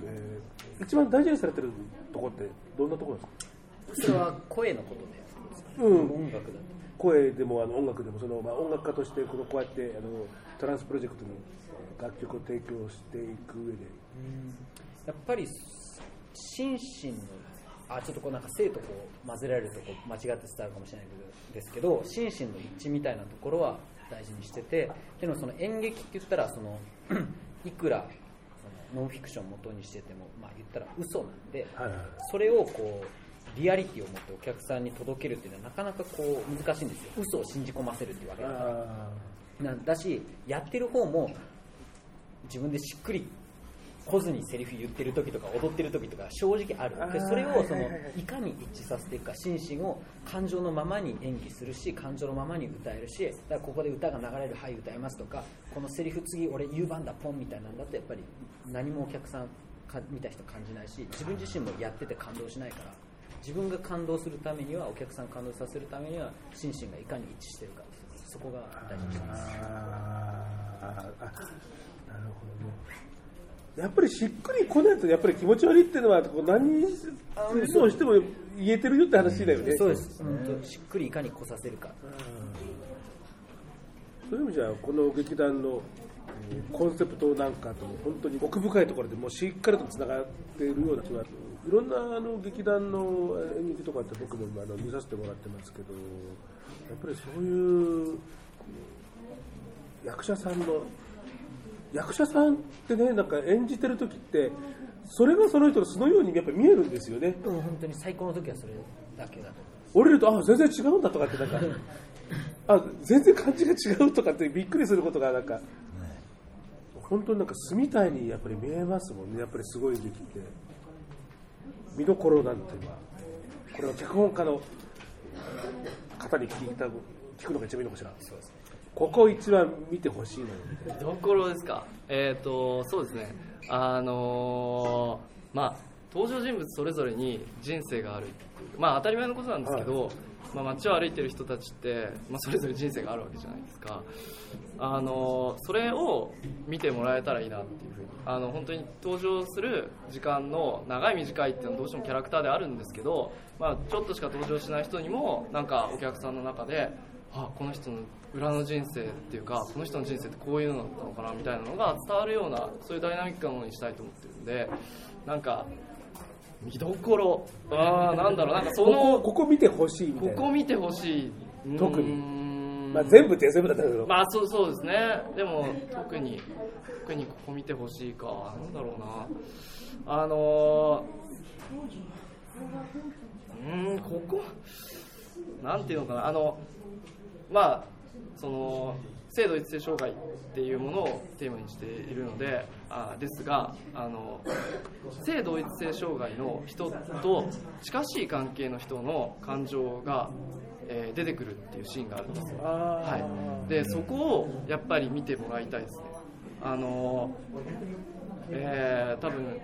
えー一番大事にされてるところってどんなところですか？それは声のことで、うん。音楽だと声でもあの音楽でもその、まあ、音楽家としてこのこうやってあのトランスプロジェクトにえー楽曲を提供していく上で。やっぱり心身のあちょっとこうなんか生とこう混ぜられるとこう間違って伝わるかもしれないですけど心身の一致みたいなところは大事にしててでもその演劇って言ったらその いくらそのノンフィクションを元にしてても、まあ、言ったら嘘なんで、はいはい。それをこうリアリティを持ってお客さんに届けるっていうのはなかなかこう難しいんですよ。嘘を信じ込ませるっていうわけだから。あなんだしやってる方も自分でしっくり来ずにセリフ言ってる時とか踊ってる時とか正直ある。でそれをそのいかに一致させていくか心身を感情のままに演技するし感情のままに歌えるしだからここで歌が流れるはい歌いますとかこのセリフ次俺言う番だポンみたいなんだとやっぱり何もお客さんか見た人感じないし自分自身もやってて感動しないから自分が感動するためにはお客さん感動させるためには心身がいかに一致してるかそこが大事にしてます。あああなるほど。ねやっぱりしっくりこないとやっぱり気持ち悪いっていうのはこう何嘘をしても言えてるよって話だよね、そうです、本当しっくりいかに来させるか。そういう意味じゃこの劇団のえーコンセプトなんかとも本当に奥深いところでもうしっかりとつながっているような気がいろんなあの劇団の演劇とかって僕もあの見させてもらってますけどやっぱりそういう役者さんの役者さんってねなんか演じてる時ってそれがその人の素のようにやっぱ見えるんですよね。うん本当に最高の時はそれだけだと降りるとあ全然違うんだとかってなんかあ全然感じが違うとかってびっくりすることがなんか本当になんか素みたいにやっぱり見えますもんね。やっぱりすごい劇って見どころなんていうのはこれは脚本家の方に聞いた聞くのが一番いいのかしら。ここ一番見てほしいの。よみたいなどころですか？えっ、とそうですね。あのーまあ登場人物それぞれに人生があるまあ当たり前のことなんですけど、まあ、街を歩いてる人たちって、まあ、それぞれ人生があるわけじゃないですか。あのそれを見てもらえたらいいなっていうふうに。あの本当に登場する時間の長い短いっていうのはどうしてもキャラクターであるんですけど、まあ、ちょっとしか登場しない人にもなんかお客さんの中であこの人の裏の人生っていうかこの人の人生ってこういうのだったのかなみたいなのが伝わるようなそういうダイナミックなものにしたいと思ってるんでなんか見どころ。あーなんだろう。なんかそこのこここ見てほしいここ見てほしい。特に。まあ、全部って全部だったけど、まあそうそうですね。でも特に特にここ見てほしいか。なんだろうな。あのーうーんここ？なんていうのかな。あのまあその性同一性障害っていうものをテーマにしているのであですがあの性同一性障害の人と近しい関係の人の感情が、えー出てくるっていうシーンがあるんですよ、はい、でそこをやっぱり見てもらいたいですね。あのえー多分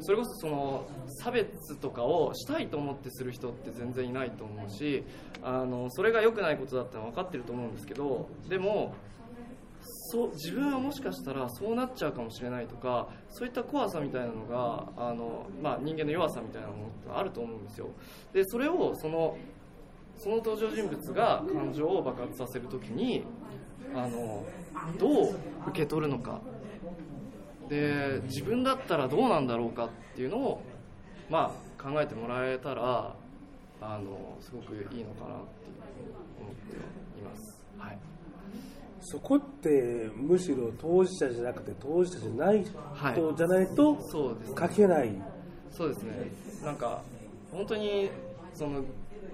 それこそその差別とかをしたいと思ってする人って全然いないと思うしあのそれが良くないことだって分かってると思うんですけどでもそう自分はもしかしたらそうなっちゃうかもしれないとかそういった怖さみたいなのがあの、まあ、人間の弱さみたいなものってあると思うんですよ。でそれをそのその登場人物が感情を爆発させるときにあのどう受け取るのか。で自分だったらどうなんだろうかっていうのを、まあ、考えてもらえたらあのすごくいいのかなって思っています、はい、そこってむしろ当事者じゃなくて当事者じゃないはい人じゃないとそうですね。書けない、そうですね。なんか本当にその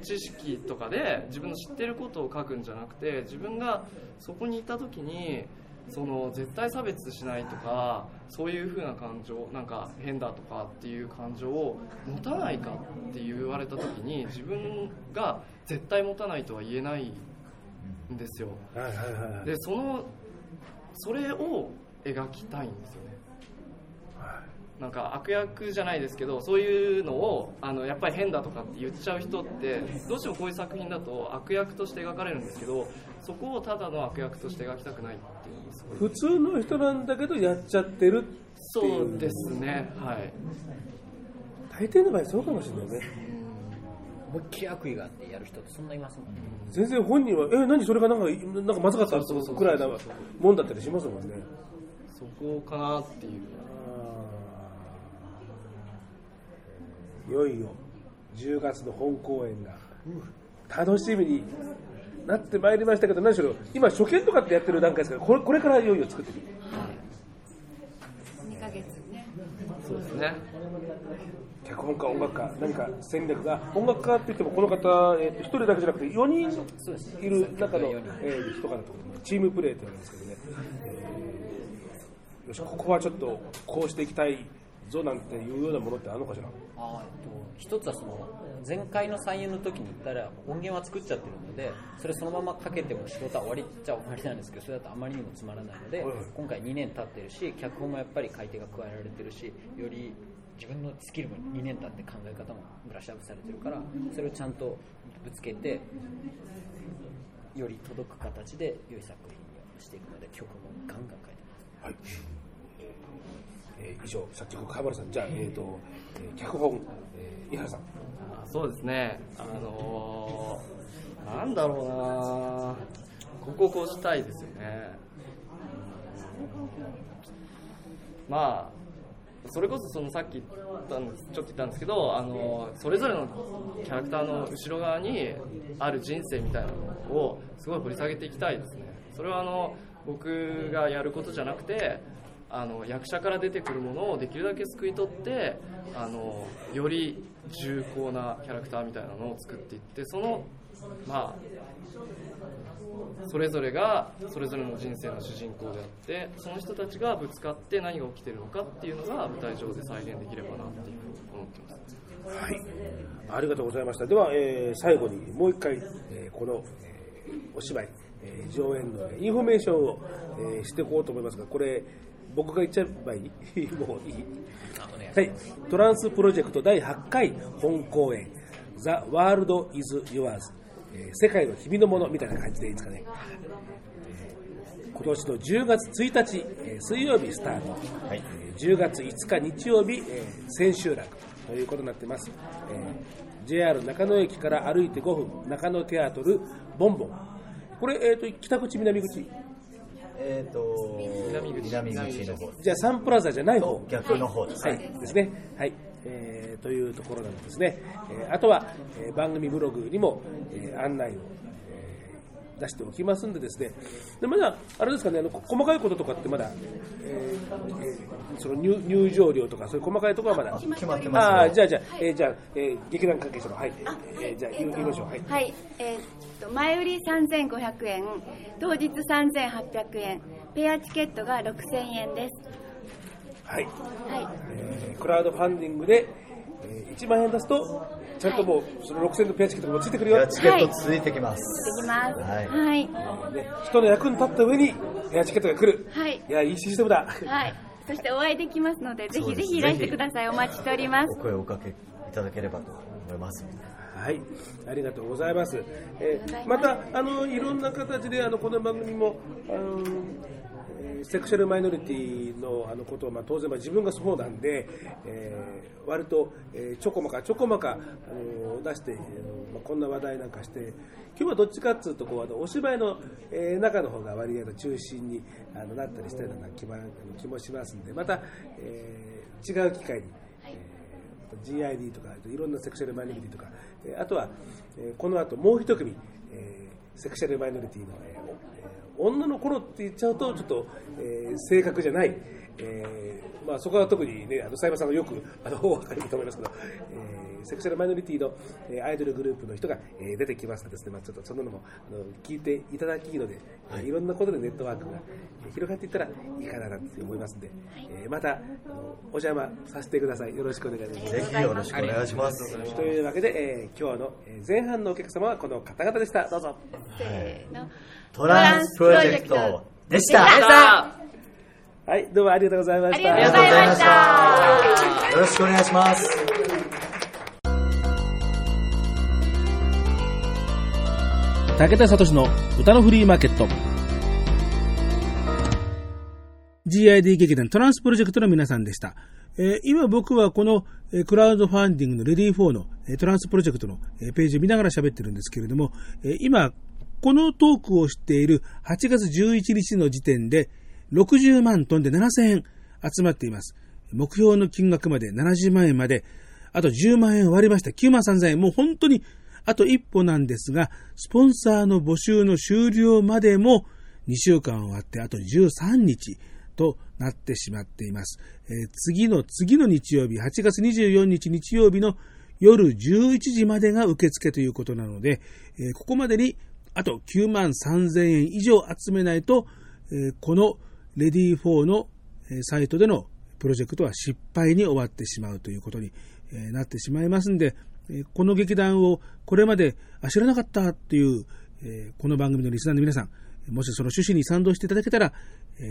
知識とかで自分の知ってることを書くんじゃなくて自分がそこにいた時にその絶対差別しないとかそういう風な感情なんか変だとかっていう感情を持たないかって言われた時に自分が絶対持たないとは言えないんですよ。でそのそれを描きたいんですよね。なんか悪役じゃないですけどそういうのをあのやっぱり変だとかって言っちゃう人ってどうしてもこういう作品だと悪役として描かれるんですけどそこをただの悪役として描きたくないっていうすごい普通の人なんだけどやっちゃってるっていう。そうですね。はい。大抵の場合そうかもしれないね。思いっきり悪意があってやる人ってそんないますもんね、全然本人はえ何それがなんかなんかまずかったそうそうそうくらいなもんだったりしますもんね。そこかなっていう。いよいよ。10月の本公演が楽しみになってまいりましたけど何しろ今初見とかってやってる段階ですからこれこれからいよいよ作っていく。2ヶ月ね。そうですね。脚本家音楽家何か戦略が音楽家って言ってもこの方、えー、1人だけじゃなくて4人いる中の、えー人からとチームプレーって言うんですけどね、えーよしここはちょっとこうしていきたいぞなんていうようなものってあるのかしら？あーえっと、一つはその前回の再演の時に言ったら音源は作っちゃってるのでそれそのままかけても仕事は終わりっちゃ終わりなんですけどそれだとあまりにもつまらないのではい今回2年経ってるし脚本もやっぱり改定が加えられてるしより自分のスキルも2年経って考え方もブラッシュアップされてるからそれをちゃんとぶつけてより届く形で良い作品にしていくので曲もガンガン変えてますえー以上作曲川村さん。じゃあ、えーとえー脚本、えー井原さん。あそうですね。あのーなんだろうな。こここうしたいですよね。まあそれこそそのさっき言ったんですちょっと言ったんですけどあのそれぞれのキャラクターの後ろ側にある人生みたいなのをすごい掘り下げていきたいですね。それはあの僕がやることじゃなくてあの役者から出てくるものをできるだけすくい取ってあのより重厚なキャラクターみたいなのを作っていってそのまあそれぞれがそれぞれの人生の主人公であってその人たちがぶつかって何が起きてるのかっていうのが舞台上で再現できればなっていうふうに思ってますはい、ありがとうございました。では、えー最後にもう一回、えーこの、えーお芝居、えー上演のインフォメーションを、えーしていこうと思いますが、これ、僕が言っちゃえばいい？もういい。はい、トランスプロジェクト第8回本公演「The World is Yours」えー世界の君のものみたいな感じでいいですかね、えー今年の10月1日、えー水曜日スタート、えー10月5日日曜日、えー千秋楽ということになっています、えー JR 中野駅から歩いて5分中野テアトルボンボン。これ、えー、と北口南口えっ、と南口の方じゃあサンプラザじゃない方逆の方ですはい、ね、ですね。はい。えーというところなんですね。えーあとは、えー番組ブログにも、えー案内を、えー出しておきますんでですね。で、まだ、あれですかね、あの、こ細かいこととかってまだ、えーえーその入入場料とか、そういう細かいところはまだ。決まってあますねあー、じゃあ、じゃあ、えーじゃあ、えー劇団関係者の、はい。えーじゃあ、言いましょう。はい。はい、えーっと前売り3500円、当日3800円、ペアチケットが6000円です。はい。はい、えークラウドファンディングで、えー1万円出すと、ちゃんともう、その6000のペアチケットもついてくるよ。チケット続いてきます、できます。はいはい、ね、人の役に立った上にエアチケットが来る。はいいや、いいシステムだ。はい。そしてお会いできますので、ぜひぜひいらしてください。お待ちしておりますお。声をおかけいただければと思いますはい、ありがとうございます。えーまた、あの、いろんな形で、あの、この番組も、あの、えーセクシャルマイノリティのあのことを、まあ、当然、まあ、自分がそうなんで、えー割と、えーちょこまかちょこまか、あの出して、あのまあ、こんな話題なんかして、今日はどっちかっていうとこうあのお芝居の、えー中の方が割合の中心にあのなったりしたような気気もしますんで、また、えー違う機会に、えー GID とかいろんなセクシャルマイノリティとか、えーあとは、この後もう一組、セクシャルマイノリティの、えー女の頃って言っちゃうとちょっと、えー正確じゃない、えーまあ、そこは特にねあの佐山さんがよくあのお分かりだと思いますけど、えーセクシャルマイノリティの、えーアイドルグループの人が、えー出てきますのでですね、まあ、ちょっとそんなのもあの聞いていただきいいので、えーいろんなことでネットワークがえー広がっていったらいいかななんて思いますので、えーまたお邪魔させてくださいよろしくお願いします。ぜひよろしくお願いしますというわけで、えー今日のえー前半のお客様はこの方々でした。どうぞ。せーの。トランスプロジェクトでしたはい、どうもありがとうございました。ありがとうございました。よろしくお願いします武田聡の歌のフリーマーケット GID 劇団トランスプロジェクトの皆さんでした。えー今僕はこの、えークラウドファンディングのレディー4の、えートランスプロジェクトの、えーページを見ながら喋ってるんですけれども、えー今、このトークをしている8月11日の時点で60万トンで7000円集まっています。目標の金額まで70万円まで、あと10万円割りました9万3000円。もう本当にあと一歩なんですが、スポンサーの募集の終了までも2週間終わってあと13日となってしまっています。えー次の次の日曜日、8月24日日曜日の夜11時までが受付ということなので、えーここまでにあと9万3000円以上集めないと、えーこのレディー4のサイトでのプロジェクトは失敗に終わってしまうということになってしまいますんで、この劇団をこれまであ知らなかったっていう、この番組のリスナーの皆さん、もしその趣旨に賛同していただけたら、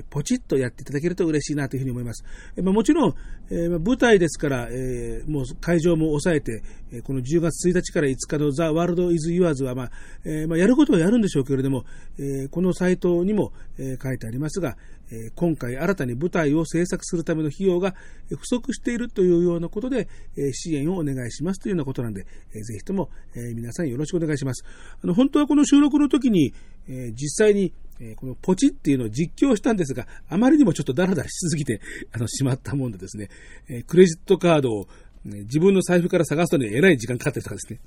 ポチッとやっていただけると嬉しいなというふうに思います。もちろん、舞台ですから、もう会場も抑えて、この10月1日から5日のザ・ワールド・イズ・ユアーズは、まあえーま、やることはやるんでしょうけれども、このサイトにも、書いてありますが、今回新たに舞台を制作するための費用が不足しているというようなことで、支援をお願いしますというようなことなんで、ぜひとも、皆さんよろしくお願いします。あの、本当はこの収録の時に、実際に、このポチっていうのを実況したんですが、あまりにもちょっとダラダラしすぎて、あの、しまったもんでですね、クレジットカードを、ね自分の財布から探すのにえらい時間かかったりとかですね。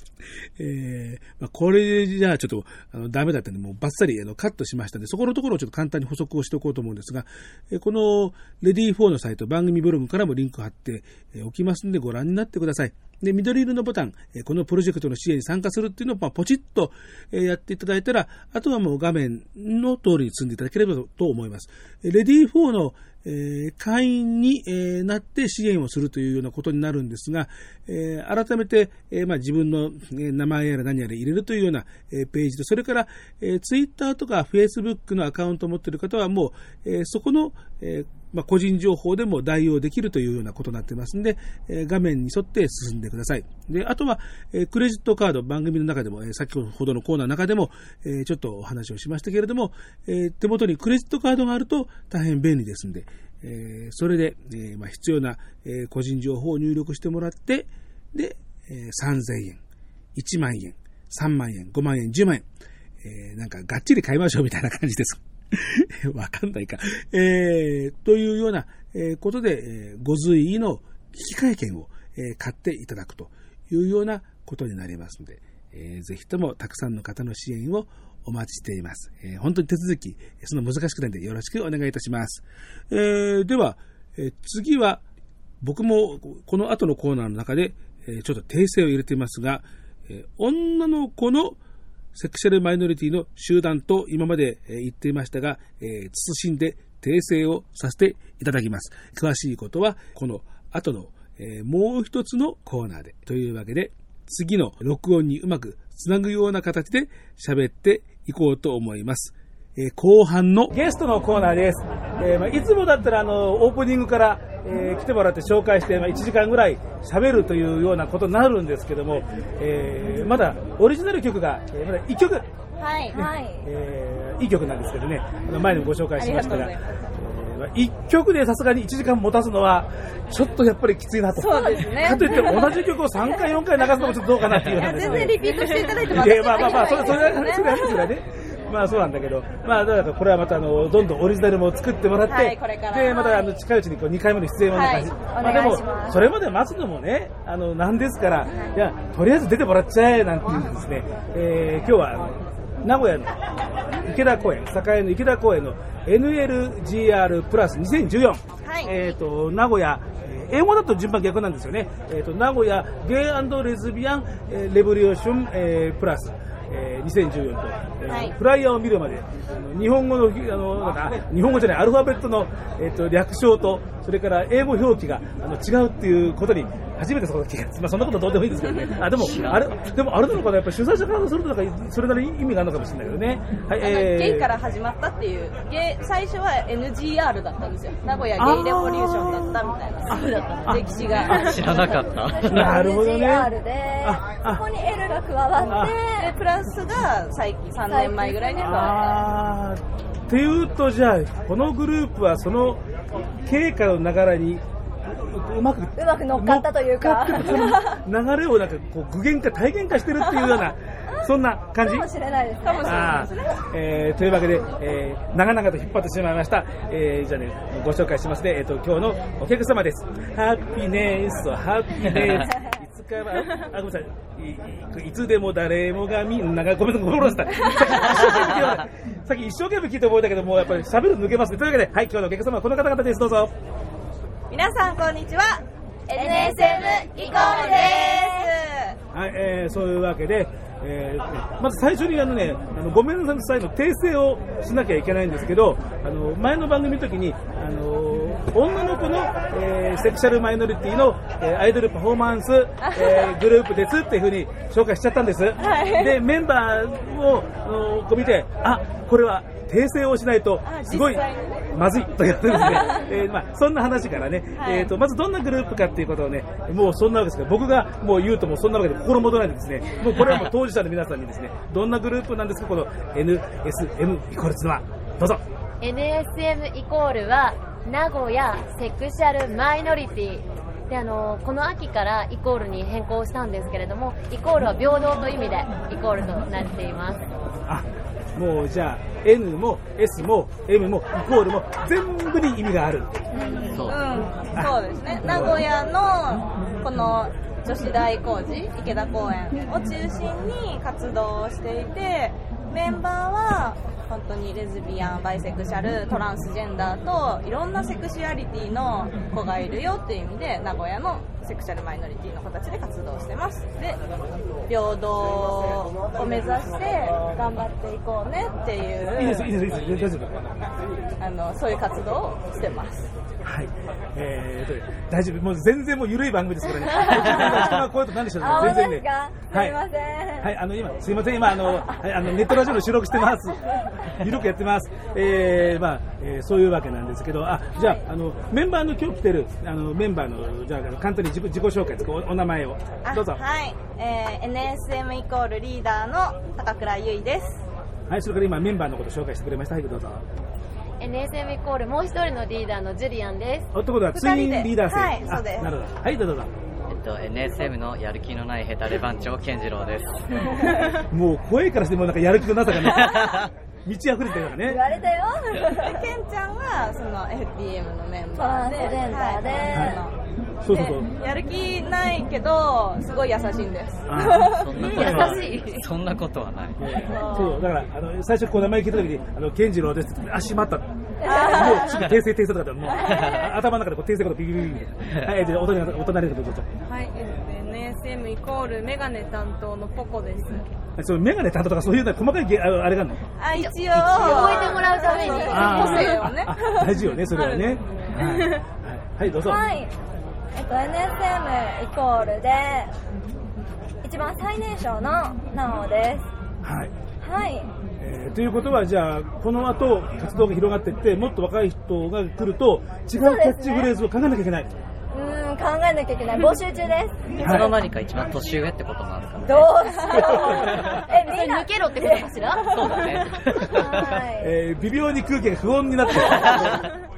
えーまあ、これじゃあちょっとあのダメだったんで、もうバッサリあのカットしましたんで、そこのところをちょっと簡単に補足をしておこうと思うんですが、えこのレディー4のサイト、番組ブログからもリンク貼っておきますんでご覧になってください。で、緑色のボタン、このプロジェクトの支援に参加するっていうのを、ま、ポチッとやっていただいたら、あとはもう画面の通りに進んでいただければと思います。レディー4のえ会員に、えなって支援をするというようなことになるんですが、え改めて、えま、自分の、名前やら何やら入れるというような、えページと、それから、えー、ツイッターとかフェイスブックのアカウントを持っている方はもう、えそこの、まあ、個人情報でも代用できるというようなことになってますんで、え画面に沿って進んでください。で、あとは、えクレジットカード、番組の中でも、えー先ほどのコーナーの中でも、えちょっとお話をしましたけれども、え手元にクレジットカードがあると大変便利ですんで、えそれで、えまあ、必要な、え個人情報を入力してもらって、で、えー3000円、1万円、3万円、5万円、10万円、えなんかがっちり買いましょうみたいな感じです。わかんないか。えーというようなえことで、えご随意の引換券を、え買っていただくというようなことになりますので、えーぜひともたくさんの方の支援をお待ちしています。えー本当に手続き、その難しくないのでよろしくお願いいたします。えーでは、え次は、僕もこの後のコーナーの中で、えちょっと訂正を入れていますが、え女の子のセクシャルマイノリティの集団と今まで言っていましたが、えー謹んで訂正をさせていただきます。詳しいことは、この後の、えーもう一つのコーナーで。というわけで、次の録音にうまくつなぐような形で喋っていこうと思います。えー後半のゲストのコーナーです。えーまあ、いつもだったらあのオープニングから、えー来てもらって紹介して、まあ、1時間ぐらい喋るというようなことになるんですけども、えーまだオリジナル曲が、えーまだ1曲、はい、はい。えーいい曲なんですけどね、あの前にもご紹介しましたが、ありがとうございえーまあ1曲でさすがに1時間持たすのは、ちょっとやっぱりきついなと。そうですねかといって同じ曲を3回、4回流すのもちょっとどうかなっていうねいや全然リピートしていただいてもいやまあまあまあ、それ、それは、いいですねそれは、それはね。まあそうなんだけど、まあだからこれはまたあの、どんどんオリジナルも作ってもらって、はいこれから。で、またあの、近いうちにこう2回目の出演をなんかはい。まあでもそれまで待つのもね、あの、なんですから、い。や、とりあえず出てもらっちゃえ、なんていうんですね、えー今日は名古屋の池田公園、栄の池田公園の NLGR プラス2014、はい。えっ、と、名古屋、えー英語だと順番逆なんですよね。えっ、と、名古屋ゲイレズビアン、えーレボリューション、えープラス。えー2014と、えーはい。フライヤーを見るまで、日本語の、あの、なんか日本語じゃない、アルファベットの、えっ、と、略称と、それから英語表記があの違うっていうことに、初めてそこ気がつまあ、そんなことどうでもいいんですけどね。あ、でも、あれ、でもあれなのかな、やっぱ主催者からすると、なんか、それなりに意味があるのかもしれないけどね。はい、あのゲイから始まったっていうゲイ最初は NGR だったんですよ。名古屋ゲイレボリューションだったみたいな。そうだった。歴史が。知らなかった。なるほどね。NGR でああ。そこに L が加わってでプラスが最近3年前ぐらいに加わっあーっていうと、じゃあ、このグループはその経過の流れにううまくうまく乗っかったというか流れをなんかこう具現化、体現化してるっていうような、そんな感じかもしれないですねあーえーというわけで、えー長々と引っ張ってしまいました。えーじゃあね、ご紹介しますね。えっ、と、今日のお客様です。ハッピーネスとハッピーネス。いつかは、あ、ごめんなさい。いいつでも誰もがみんなが、ごめんなさい、ごめんなさい。さっき一生懸命聞いて覚えたけど、もうやっぱり喋るの抜けますね。というわけで、はい、今日のお客様はこの方々です。どうぞ。皆さんこんにちは NSM イコールですはい、えーそういうわけで、えーまず最初にあのね、あのごめんなさいの訂正をしなきゃいけないんですけど、あの前の番組の時に、あの女の子の、えーセクシャルマイノリティの、えーアイドルパフォーマンス、えーグループですっていうふうに紹介しちゃったんです。はいで、メンバーをあのこう見て、あこれは訂正をしないとあ、すごいまずいとやってね。えーまあ、そんな話からね、はいえーと、まずどんなグループかっていうことをね、もうそんなわけですけど、僕がもう言うともうそんなわけで心もとないんでですね、もうこれはもう当事者の皆さんにですね、どんなグループなんですか、この NSM イコールツのは。どうぞ。NSM イコールは名古屋セクシャルマイノリティであのこの秋からイコールに変更したんですけれどもイコールは平等という意味でイコールとなっていますあ、もうじゃあ、N も S も M もイコールも全部に意味がある。そううん、そうですね。名古屋のこの女子大工事池田公園を中心に活動をしていて、メンバーは本当にレズビアン、バイセクシャル、トランスジェンダーといろんなセクシュアリティの子がいるよっていう意味で名古屋のセクシャルマイノリティの子たちで活動してます。で、平等を目指して頑張っていこうねっていう。あのそういう活動をしてますはい。えーと、大丈夫。もう全然もう緩い番組ですからね。人がこういうと何でしょうねあ。全然ね。本当ですか？すいませんはい、あの今、すいません、今、あの、はいあのネットラジオの収録してます。緩くやってます。えー、まあ、えーそういうわけなんですけど、あ、じゃあ、あの、メンバーの今日来てる、あの、メンバーの、じゃあ、簡単に自己自己紹介ですか、おお名前を。あどうぞ。はい、えー NSM イコールリーダーの高倉優衣ですはい、それから今、メンバーのこと紹介してくれました。はい、どうぞ。NSM イコールもう一人のリーダーのジュリアンです。おってことは、ツインリーダー制。はいあそうですなるほど。はい、どうぞ。えっと、NSM のやる気のないヘタレ番長健次郎です。もう声からしてもなんかやる気のなさがね、満ち溢れてるからね。言われたよで ケンちゃんはその FTM のメンバーでトランスジェンダーではいそうそうそう。でやる気ないけどすごい優しいんです優しいそんなことはない。そう、だから、あの、最初こう名前聞いた時に、あの、健次郎ですってあ、しまった。もう、訂正訂正とかだったらもう、あ 頭の中でこう訂正ことビビビビみたいな。はい、で、お隣のお隣の方どうぞ。はい、NSM イコールメガネ担当のポコです。そのメガネ担当とかそういうのは細かいげああれがあるのあ一応覚えてもらうために個性をねあ大事よね、それはね。はい、どうぞ。はい、と、NSM イコールで一番最年少のなおです。はい。はい。えーということは、じゃあ、この後、活動が広がっていって、もっと若い人が来ると、違うキャッチフレーズを考えなきゃいけない。うーん考えなきゃいけない。募集中です。い。つの間にか一番年上ってことなんですかね。どうしよう。えみんな。抜けろってことかしらそうだね。えー微妙に空気が不穏になって。る。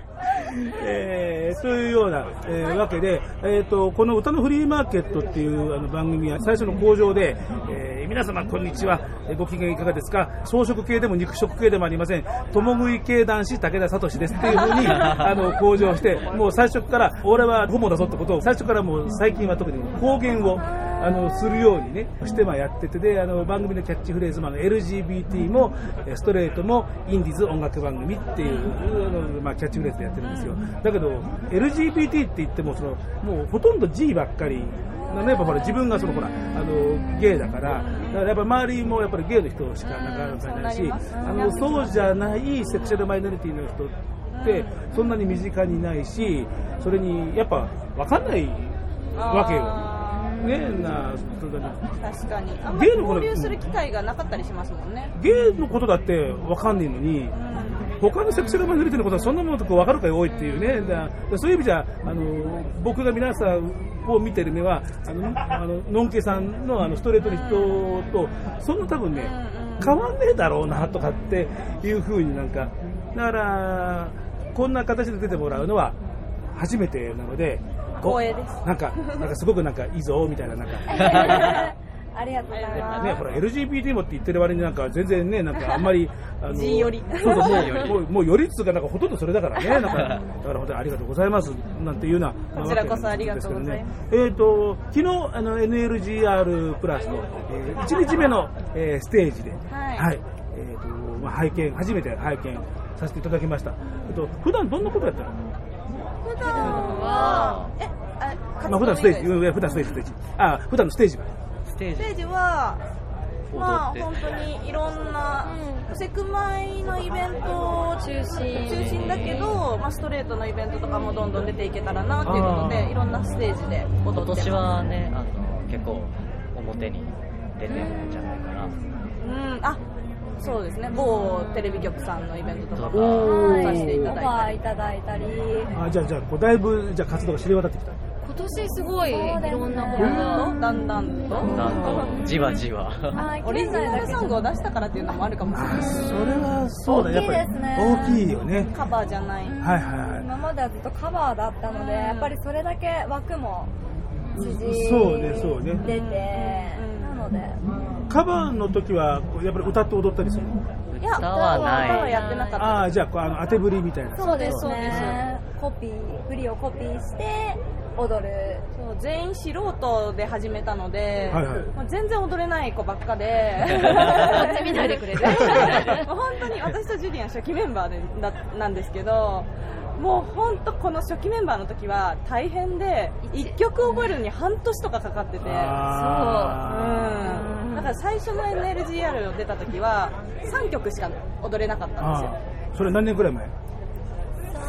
えーそういうような、えーわけで、えー、とこの歌のフリーマーケットっていうあの番組は最初の工場で、えー皆様こんにちは、えーご機嫌いかがですか？草食系でも肉食系でもありません。共食い系男子武田聡ですっていうふうに あの向上してもう最初から俺はホモだぞってことを最初からもう最近は特に公言をあのするようにねしてまあやっててであの番組のキャッチフレーズも LGBT もえーストレートもインディーズ音楽番組っていうあの、まあ、キャッチフレーズでやってるんですよ。だけど LGBT って言ってもそのもうほとんど G ばっかり。やっぱほら自分がそのほらあのゲイだからだからやっぱ周りもやっぱりゲイの人しかなかなかいないしあのそうじゃないセクシャルマイノリティの人ってそんなに身近にないしそれにやっぱ分かんないわけよ。ねな確かに。あんまりゲイの頃交流する機会がなかったりしますもんね。ゲイのことだって分かんねえのに、他のセクシャルマイノリティのことはそんなものとこ分かるかよ多いっていうね、だだそういう意味じゃあの僕が皆さんを見てる目はあのあののんけさんのあのストレートの人とそんな多分ね変わんねえだろうなとかっていうふうになんかだからこんな形で出てもらうのは初めてなので光栄です。なんかなんかすごくなんかいいぞみたいななんか ありがとうございます、ね、ほら LGBT もって言ってる割になんか全然ね、なんか あんまり、あの G 寄り。そうそう もう、もう、もうよりっつうか、なんかほとんどそれだからね、なんか、だから本当にありがとうございます、なんていうような、まあこちらこそありがとうございます。えっ、と、昨日、あの、NLGR プラスの、えー、1日目の、えーステージで、はい。えっ、と、まあ、拝見、初めて拝見させていただきました。えっと、普段どんなことやったの？普段はえあまあ、普段のステージ、うん普段ステージ、ステージ。あ、普段のステージは。ステステージはまあ本当にいろんな、セクマイのイベント中心中心だけど、まあ、ストレートのイベントとかもどんどん出ていけたらなっていうことあでいろんなステージで踊ってます。今年はね、あの、結構表に出てるんじゃないかな。うん。あそうですね。某テレビ局さんのイベントとかもさせていただいたオファー。いただいたりあ、じゃあ、じゃあ、こうだいぶ、じゃあ活動が知れ渡ってきた。今年すごいいろんなことだが。んだんだんと？なんと、じわじわ。オリジナルソングを出したからっていうのもあるかもしれない。それはそうだ、やっぱり大きいですね大きいよね。カバーじゃない。はいはいはい。今まではずっとカバーだったので、やっぱりそれだけ枠も縮んでそうねそうね。て、なので、カバーの時は、やっぱり歌って踊ったりするの？いや歌はない。歌はやってなかった。ああ、じゃああの、当てぶりみたいな。そうですそうです。ね、コピー、振りをコピーして踊る。そう全員素人で始めたので、はいはい。まあ全然踊れない子ばっかで。見ないでくれるもう本当に私とジュリアン初期メンバーでだなんですけどもう本当この初期メンバーの時は大変で1曲覚えるのに半年とかかかってて。あそう。うん。だから最初の NLGR を出た時は3曲しか踊れなかったんですよ。それ何年くらい前？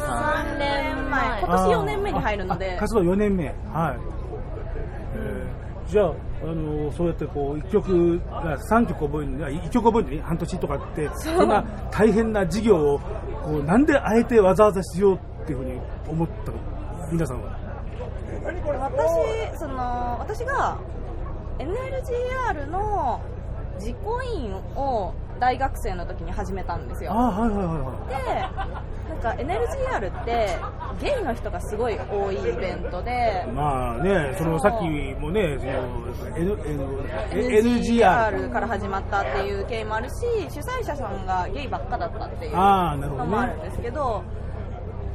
3年前。今年4年目に入るので。あ活動4年目。はい、えーじゃああのそうやってこう1曲が3曲覚えるのには1曲覚えるのに半年とかってそんな大変な事業をこうなんであえてわざわざしようっていうふうに思ったの？皆さんは？私その私が NLGR の実行委員を大学生の時に始めたんですよ。あはいはいはいはい。でなんか NLGR ってゲイの人がすごい多いイベントでまあね、そのさっきもね、その N NGR。から始まったっていう経緯もあるし主催者さんがゲイばっかだったっていうのもあるんですけど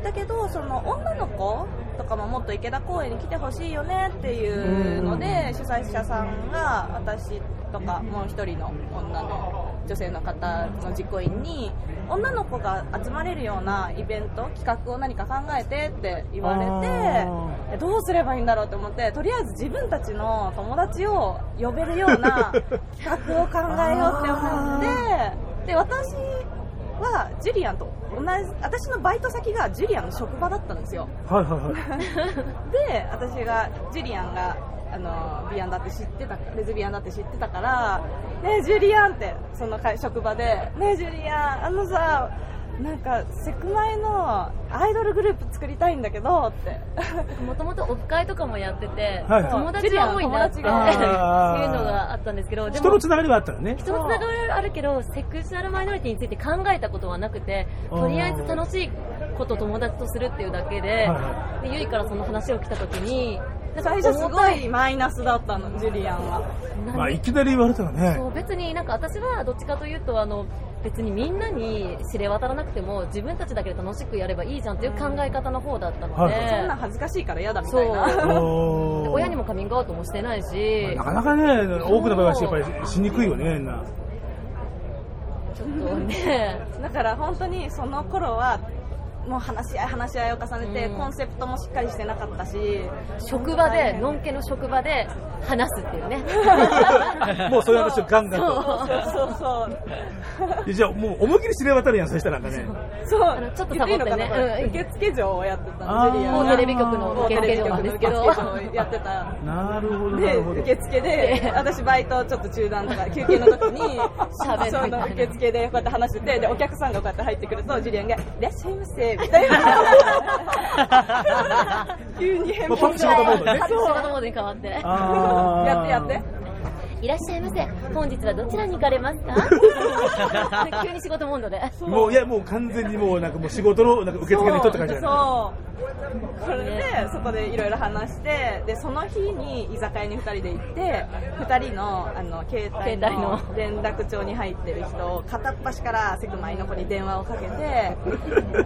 だけどその女の子とかももっと池田公園に来てほしいよねっていうので主催者さんが私とかもう一人の女の女性の方の実行委員に女の子が集まれるようなイベント企画を何か考えてって言われてえどうすればいいんだろうと思ってとりあえず自分たちの友達を呼べるような 企画を考えようって思ってで私はジュリアンと同じ私のバイト先がジュリアンの職場だったんですよはいはいはい。で私がジュリアンがあのビアンだって知ってたレズビアンだって知ってたから「ねえジュリアン」ってその会職場で「ねえジュリアンあのさなんかセクマイのアイドルグループ作りたいんだけど」って。もともとオフ会とかもやってて、はい友達が多いなっていうのががあったんですけど、でも人のつながりはあったらね。人のつながりはあるけど、セクシャルマイノリティについて考えたことはなくて、とりあえず楽しいことを友達とするっていうだけで、はでゆいからその話を来たときに、最初すごいマイナスだったのジュリアンは。まあ、いきなり言われたらね。そ。う別になんか私はどっちかというとあの別にみんなに知れ渡らなくても自分たちだけで楽しくやればいいじゃんっていう考え方の方だったので、はいそんなん恥ずかしいから嫌だみそたいな。う。親にもカミングアウトもしてないし、なかなかね、多くの場合はやっぱりしにくいよね、な。ちょっとね。だから本当にその頃はもう話し合い話し合いを重ねて、うん。コンセプトもしっかりしてなかったし職場で、のんけの職場で話すっていうね。もうそういう話をガンガンと。そうそうそうじゃあもう思いっきり知れ渡るやん、そしたらなんかね。そう。ちょっとサボってね。言いいのかなうん。受付嬢をやってたのジュリアテレビ局の受付嬢なんですけど。やってた。なるほど、なでるほど。受付で 私バイトちょっと中断とか休憩の時にその受付でこうやって話しててでお客さんがこうやって入ってくるとジュリアンが「いらっしゃいませ」みたいな急に変もうパッと仕事モードね仕事モードに変わって。やってやっていらっしゃいませ。本日はどちらに行かれますか？急に仕事モードで。もう、いや、もう完全にもう、なんかもう仕事の、なんか受付の人って感じ。そうそれでそこでいろいろ話してでその日に居酒屋に2人で行って2人のあの携帯のの連絡帳に入ってる人を片っ端からセクマイの子に電話をかけて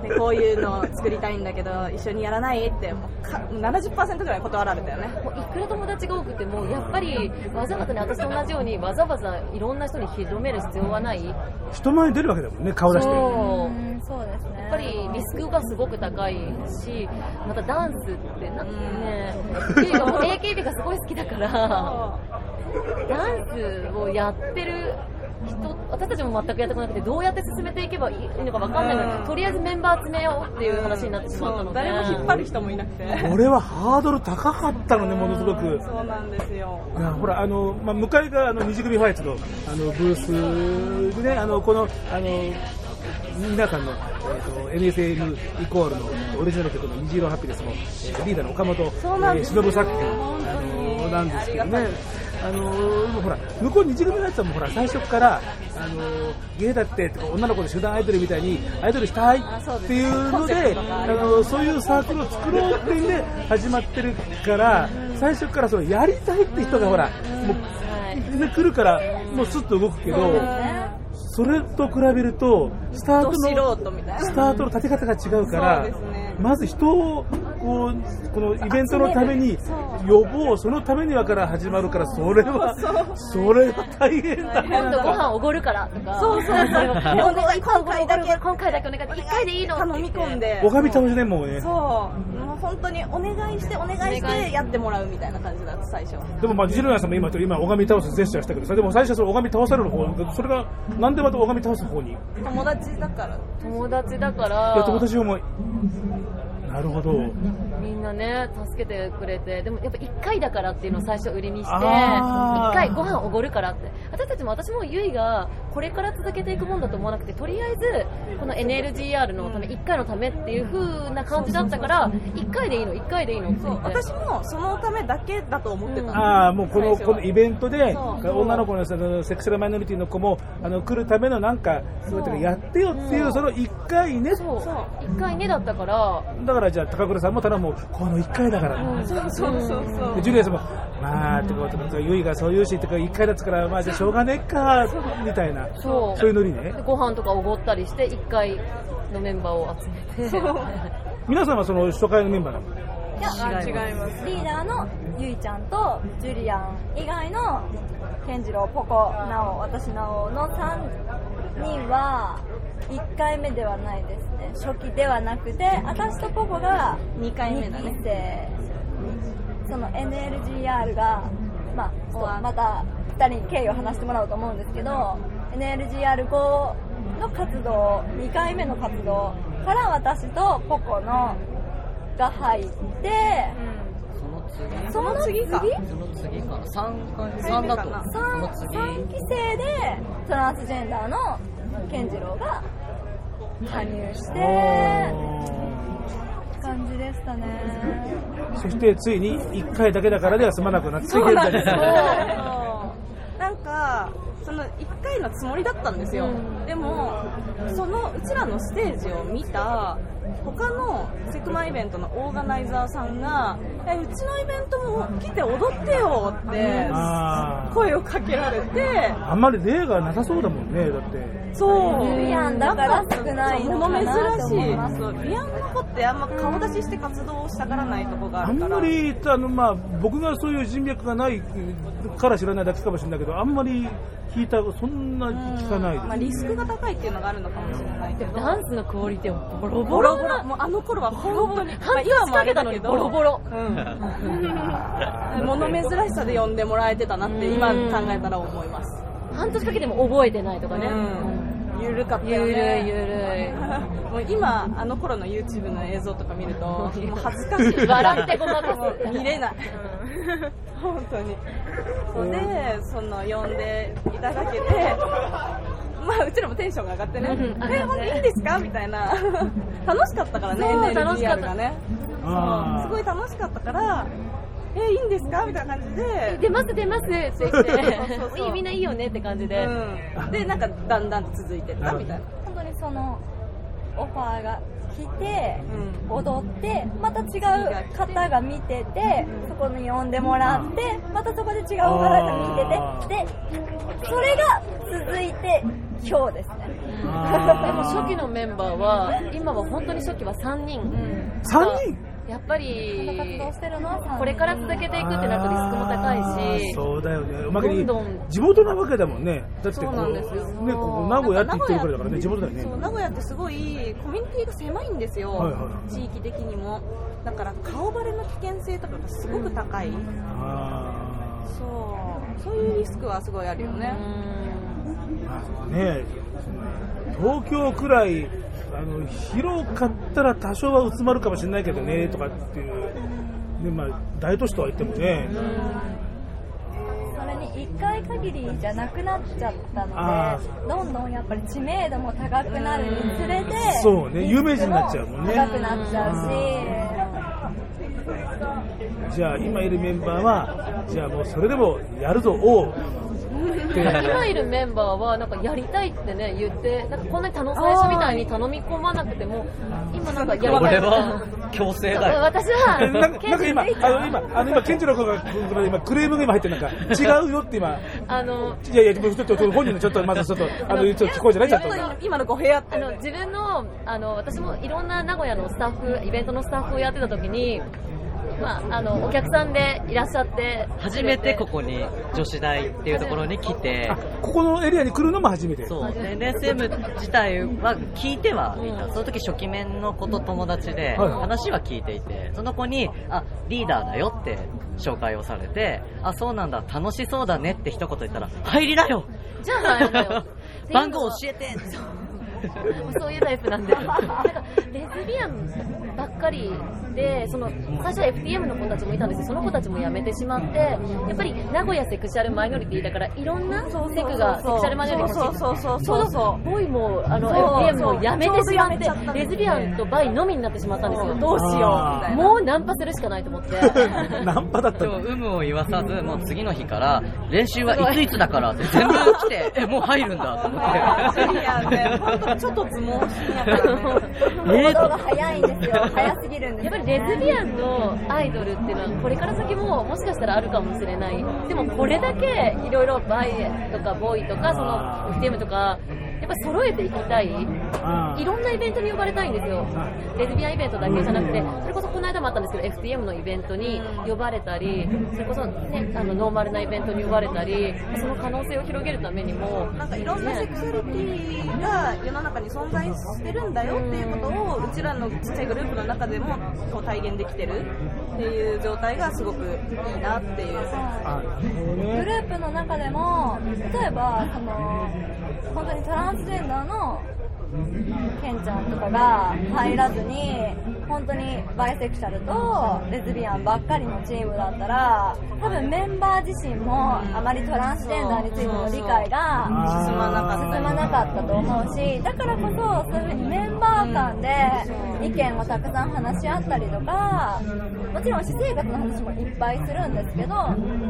でこういうのを作りたいんだけど一緒にやらないってもうか70%ぐらい断られたよねもういくら友達が多くても、やっぱりわざわざね、私と同じようにわざわざいろんな人に広める必要はない。人前に出るわけだもんね、顔出して。そううんそうですねやっぱりリスクがすごく高いし、またダンスってなんかね、っていうかもう AKB がすごい好きだから、ダンスをやってる人、私たちも全くやってこなくて、どうやって進めていけばいいのか分かんないので、とりあえずメンバー集めようっていう話になってしまったので、誰も引っ張る人もいなくて。俺はハードル高かったのね、ものすごく。そうなんですよ。いやほらあの、まあ、向かいがあの二次組ファイツのあのブースでねあのこのあの皆さんの、えー、と NSM イコールのオリジナル曲の「虹色ハピネスも」えーリーダーの岡本忍作品あのなんですけどね。あのほら向こう二次組のやつはもうほら最初からあのゲイだってとか女の子で集団アイドルみたいにアイドルしたいっていうのであのそういうサークルを作ろうっていうんで始まってるから最初からそのやりたいって人がほらもうで来るからもうスッと動くけどそれと比べるとスタートのスタートの立て方が違うからまず人ををこのイベントのために呼ぼうそのためにはから始まるからそれはそれは大変だ。今度ご飯おごるからとか。そうそうそう。今回だけ。今回だけお願い。一回でいいの頼み込んで。おかみ倒しねもうね。そう。もう本当にお願いしてお願いしてやってもらうみたいな感じだった最初でもまあジロヤさんも今と今拝み倒すジェスチャーしたけどそれでも最初はそれ拝み倒される方それがなんでまた拝み倒す方に？い友達だから。友達だから。や友達思いなるほど。みんなね助けてくれてでもやっぱ1回だからっていうのを最初売りにしてあー。1回ご飯おごるからって。私たちも私もゆいがこれから続けていくもんだと思わなくてとりあえずこの NLGR のため1回のためっていう風な感じだったから1回でいいの1回でいいのって私もそのためだけだと思ってたの。ああもうこのこのイベントで女の子のそのセクシャルマイノリティの子もあの来るためのなんかそう。やってやってよっていうその1回ね。そう。1回ねだったから。だからじゃあ高倉さんも頼むこの1回だから、そうそうそうそう。でジュリアさんもまあってことでゆいがそう言うしってか1回だったからまあじゃあしょうがねえかみたいな。そう。そういうノリね。でご飯とかおごったりして1回のメンバーを集めて。皆さんはその初回のメンバーなの？いや違います。リーダーのゆいちゃんとジュリアン以外の健次郎ポコナオ私ナオの3人は1回目ではないですね。初期ではなくて私とポコが2回目だね。2期生その NLGR がまあちょっとまた2人に経緯を話してもらおうと思うんですけど NLGR5 の活動2回目の活動から私とポコのが入って、その次その次か。その次かな。3回3だとその次。3期生でトランスジェンダーの健次郎が加入して感じでしたね。そしてついに1回だけだからでは済まなくなってそうなんなんかその1回のつもりだったんですよ、でもそのうちらのステージを見た他のセクマイベントのオーガナイザーさんがえうちのイベントも来て踊ってよってあ声をかけられて。あんまり例がなさそうだもんねだって。そう。ビアンだから少ないのか物珍しい。ビアンの子ってあんま顔出しして活動をしたがらないとこがああんるから。まりあの、まあ、僕がそういう人脈がないから知らないだけかもしれないけどあんまり聞いたそんな聞かないです、まあ、リスクが高いっていうのがあるのかもしれないけど。ダンスのクオリティはボロボボロロボロもうあの頃は本当に。半年今もあかけたのにれだけどボロボロ。うん。物珍しさで呼んでもらえてたなって今考えたら思います。半年かけても覚えてないとかね、ゆるかったよゆるゆるい。もう今あの頃の YouTube の映像とか見るともう恥ずかしい。笑ってごまかす。見れない。本当に。そうでその呼んでいただけてまあうちらもテンションが上がってね。うんえ本当いいんですか？みたいな。楽しかったからねそう NLDR 楽しかった。がねすごい楽しかったからえいいんですか？みたいな感じで。出ます出ますって言って。そうそうそう。いいみんないいよねって感じで、うん、でなんかだんだんと続いてった？みたいな。本当にそのオファーが来て、踊ってまた違う方が見ててそこに呼んでもらってまたそこで違う方が見ててでそれが続いて今日ですね。でも初期のメンバーは今は本当に初期は3人、3人？やっぱり活動してるのは3人。これから続けていくってなるとリスクも高いしそうだよね。地元なわけだもんね。だってこそうなんですよ。ねここ名古屋って言ってるからだからね地元だよね。そう名古屋ってすごいコミュニティが狭いんですよ、はいはいは地域的にも。だから顔バレの危険性とかがすごく高い、そう。そういうリスクはすごいあるよね、ね東京くらいあの広かったら多少は薄まるかもしれないけどねとかっていう、ねまあ、大都市とは言ってもね、それに1回限りじゃなくなっちゃったあのでどんどんやっぱり知名度も高くなるにつれてそうね有名人になっちゃうもんね。高くなっちゃうし。じゃあ今いるメンバーはじゃあもうそれでもやるぞおう。ってて今いるメンバーはなんかやりたいってね言ってなんかこんなに楽最初みたいに頼み込まなくても今なんかやりたい。俺は強制だよ。私はなんか今、あの今、あの今、ケンチロ君が今クレームが今入ってるなんか。違うよって今。あのいやいや、ちょっとちょっと本人のちょっとまずちょっとあのちょっと聞こうじゃない？ちゃんと。今の語弊あったあの自分のあの私もいろんな名古屋のスタッフイベントのスタッフをやってた時に、まあ、あのお客さんでいらっしゃって。初めてここに女子大っていうところに来て。ここのエリアに来るのも初めて。そう。で NSM 自体は聞いてはいた、その時初期面の子と友達ではい。話は聞いていて。その子にあリーダーだよって紹介をされてあそうなんだ。楽しそうだねって一言言ったら入りなよ。じゃあ 番号教えてそういうタイプなんで、なんかレズビアンばっかりで、その最初は FTM の子たちもいたんですけど、その子たちも辞めてしまって、やっぱり名古屋セクシャルマイノリティだから、いろんなセクが、セクシャルマイノリティそうそうそうそうそうどボイもあのそう FTM も辞めてしまって、レズビアンとバイのみになってしまったんですよ。どうしようもうナンパするしかないと思って。ナンパだったでも有無を言わさずもう次の日から練習はいついつだからって全部来てえもう入るんだと思ってちょっと相撲好きやからね。行動が早いんですよ。早すぎるんですやっぱりレズビアンのアイドルっていうのはこれから先ももしかしたらあるかもしれないでもこれだけいろいろバイとかボーイとかその FTM とかやっぱり揃えていきたい。あいろんなイベントに呼ばれたいんですよ。レズビアンイベントだけじゃなくて。それこそこの間もあったんですけど FTM のイベントに呼ばれたりそれこそ、ね、あのノーマルなイベントに呼ばれたりその可能性を広げるためにもなんかいろんなセクシャリティが世の中に存在してるんだよっていうことをうちらのちっちゃいグループの中でもこう体現できてるっていう状態がすごくいいなっていう。グループの中でも例えばその本当にトランスジェンダーのケンちゃんとかが入らずに本当にバイセクシャルとレズビアンばっかりのチームだったら多分メンバー自身もあまりトランスジェンダーについての理解が進まなかったと思うしだからこそそういうふうにメンバー間で意見をたくさん話し合ったりとかもちろん私生活の話もいっぱいするんですけど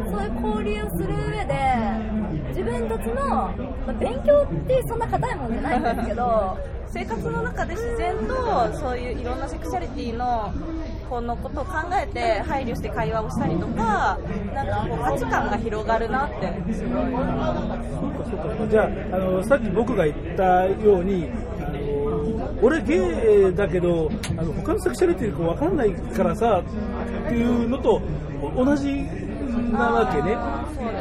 そういう交流をする上で自分たちの、まあ勉強ってそんな硬いもんじゃないんですけど生活の中で自然とそういういろんなセクシャリティのこのことを考えて配慮して会話をしたりとかなんかこう価値観が広がるなって。すごいじゃああのさっき僕が言ったように俺ゲイだけどあの他のセクシャリティ分かんないからさっていうのと同じなわけね。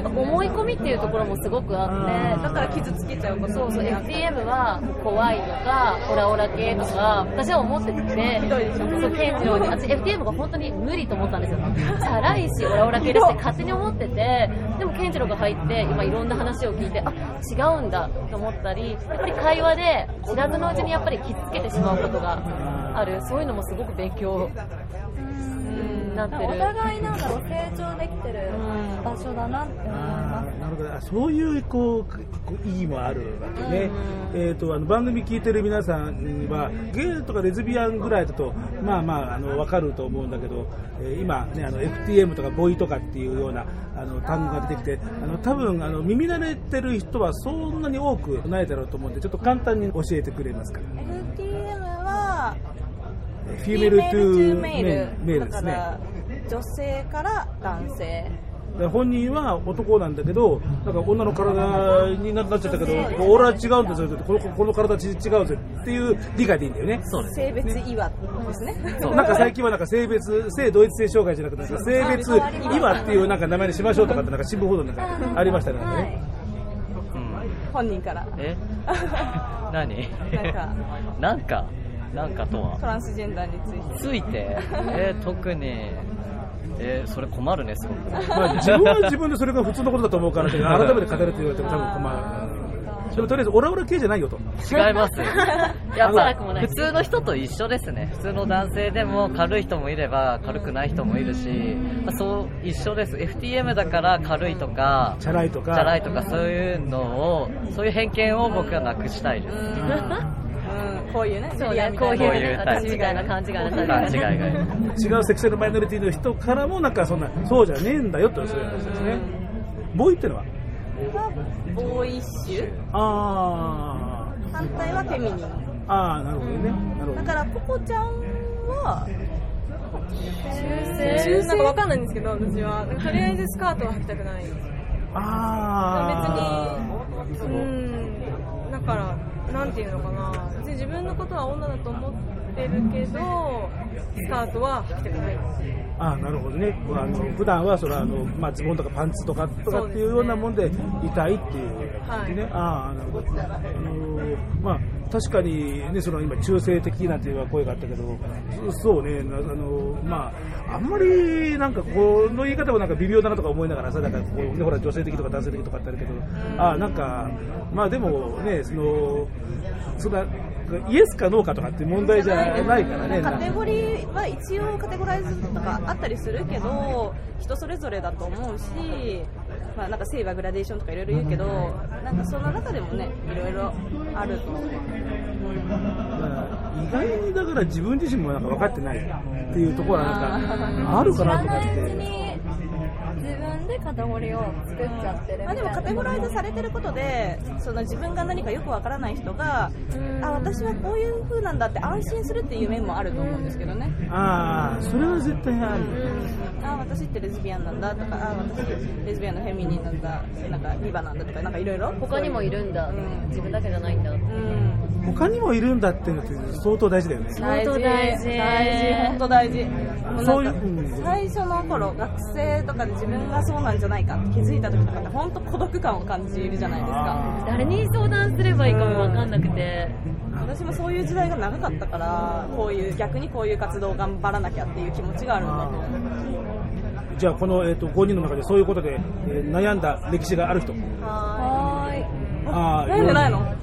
思い込みっていうところもすごくあってだから傷つけちゃうこと。そうそう FTM は怖いとかオラオラ系とか私は思ってて。そう健次郎に。私 FTM が本当に無理と思ったんですよ。チャラいしオラオラ系だしって勝手に思ってて。でも健次郎が入って今いろんな話を聞いてあ違うんだと思ったりやっぱり会話で知らずのうちにやっぱり傷つけてしまうことがある。そういうのもすごく勉強。うんなってる。お互いなんだろう成長できてる場所だなって思います。なるほど。あそういうこうこう意義もあるわけね、えー、とあの番組聞いてる皆さんはゲイとかレズビアンぐらいだとまあまああの分かると思うんだけど、えー今、ね、あの FTM とかボイとかっていうようなあの単語が出てきてあの多分あの耳慣れてる人はそんなに多くないだろうと思うんでちょっと簡単に教えてくれますか？FTM はフィメルトゥメールメールですね女性から男性。で本人は男なんだけどなんか女の体になっちゃったけど俺は違うんだぜこのこの体違うぜっていう理解でいいんだよね。性別違和ですね。なんか最近はなんか性別性同一性障害じゃなくて性別今っていうなんか名前にしましょうとかってなんか新聞報道なんかありましたね。なんかね本人から。え？何？なんか。なんかなんかとは。トランスジェンダーについて。ついて？えー特に。えーそれ困るねすごく。まあ自分は自分でそれが普通のことだと思うから改めて語るって言われても多分まあでもとりあえずオラオラ系じゃないよと。違います。やっぱ普通の人と一緒ですね。普通の男性でも軽い人もいれば軽くない人もいるし、まあそう一緒です。FTM だから軽いとかチャラいとか。チャラいとかそういうのをそういう偏見を僕はなくしたいです。うんこういうねそうねこういう私みたいな勘違いな勘違いが違うセクシャルマイノリティの人からもなんかそんなそうじゃねえんだよってそういう話ですね。ボーイってのは？はボーイッシュ？あ反対はフェミニン。あああなるほどね、だからポコちゃんは中性？なんかわかんないんですけど私は。とりあえずスカートは履きたくない。あ別にうん。だからなんていうのかな。別に自分のことは女だと思ってるけどスカートは履きたくない。ああなるほどね。あの普段はそれはあの、まあ、ズボンとかパンツとかとかっていうようなもんでいたいっていう感じね、ああなるほど。あのまあ確かにねその今中性的なんていう声があったけどそうねあのまああんまりなんかこの言い方もなんか微妙だなとか思いながらさだからこう、ね、ほら女性的とか男性的とかってあるけどああなんかまあでもねそのそんなイエスかノーかとかって問題じゃないからね。カテゴリーは一応カテゴライズとかあったりするけど人それぞれだと思うし、まあ、なんか性はグラデーションとかいろいろ言うけどなんかその中でもねいろいろあると思う。意外にだから自分自身もなんか分かってないっていうところはなんかあるかなとかって。自分でカテゴリーを作っちゃってるみたいな。まあ、でもカテゴライズされてることでその自分が何かよくわからない人があ私はこういう風なんだって安心するっていう面もあると思うんですけどね。ああそれは絶対ある。あ私ってレズビアンなんだとかあ私レズビアンのフェミニンなんだなんかリバなんだとかなんかいろいろ。他にもいるんだ、自分だけじゃないんだ、他にもいるんだっていうのって相当大事だよね。大事。大事。本当大事。もそういう最初の頃学生とかで自分がそうなんじゃないかって気づいた時とかって本当孤独感を感じるじゃないですか。誰に相談すればいいかも分かんなくて、私もそういう時代が長かったからこういう逆にこういう活動を頑張らなきゃっていう気持ちがあるんだと思うじゃあこの、えー、と5人の中でそういうことで、えー悩んだ歴史がある人。はーい。ああ悩んでないの？私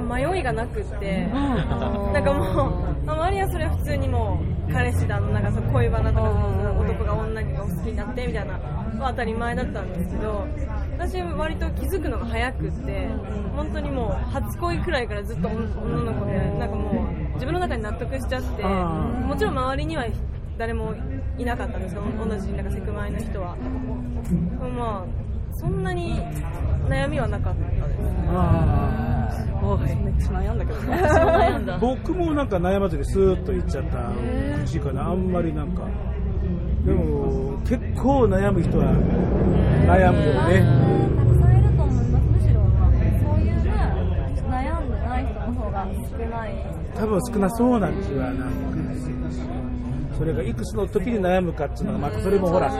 の迷いがなくってなんかもう周りはそれは普通にもう彼氏だのなんかそう恋バナとか男が女がお好きになってみたいなのは当たり前だったんですけど私は割と気づくのが早くって本当にもう初恋くらいからずっと女の子でなんかもう自分の中に納得しちゃってもちろん周りには誰もいなかったんですよ。同じなんかセクマイの人は。まあそんなに悩みはなかったです。あめっちゃ悩んだけど悩んだ。僕もなんか悩まずにスーッといっちゃった口かな。あんまりなんか。でも結構悩む人は悩むよね。たくさんいると思います。むしろそういうね悩んでない人の方が少ない。多分少なそうな気はなんかそれがいくつの時に悩むかっていうのがまたそれもほら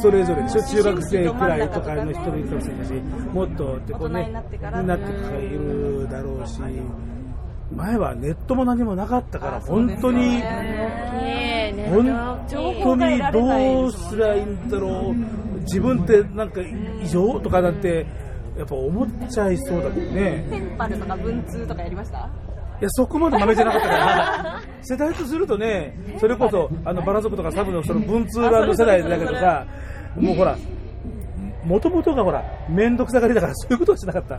それぞれでしょ中学生くらいとかの人もいるかもしれないしもっとってこうね。になってからいるだろうし前はネットも何もなかったから本当に本当にどうすりゃいいんだろう。自分ってなんか異常とかなんてやっぱ思っちゃいそうだもんね。ペンパルとか文通とかやりました？いやそこまで豆じゃなかったから。世代とするとねそれこそあのバラ族とかサブのその文通ランド世代だけどさもうほらもともとがほら面倒くさがりだからそういうことはしなかった。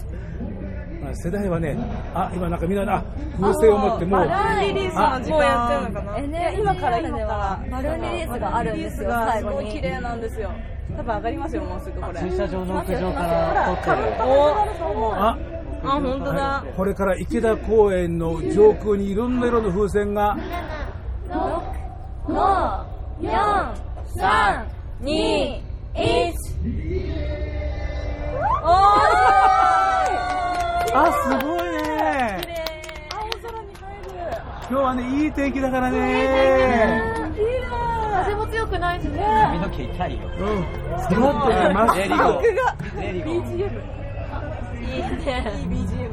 まあ世代はねあ今なんかみんなあ風船を持ってもうバルーンリリースの時間もうやってるのかな。NHK 今から今から。バルーンリリースがあるんですよバルーンリリースが最後に。すごい綺麗なんですよ。多分上がりますよもうすぐこれ。駐車場の屋上から撮ってる。ああ本当だ。これから池田公園の上空にいろんな色の風船が。5、4、3、2、1。おあすごいね。今日はねいい天気だからね。風も強くないしね。髪の毛痛いよ。うん。すごくねまっすぐレリゴ。ー曲が BGM ーいいねいい BGM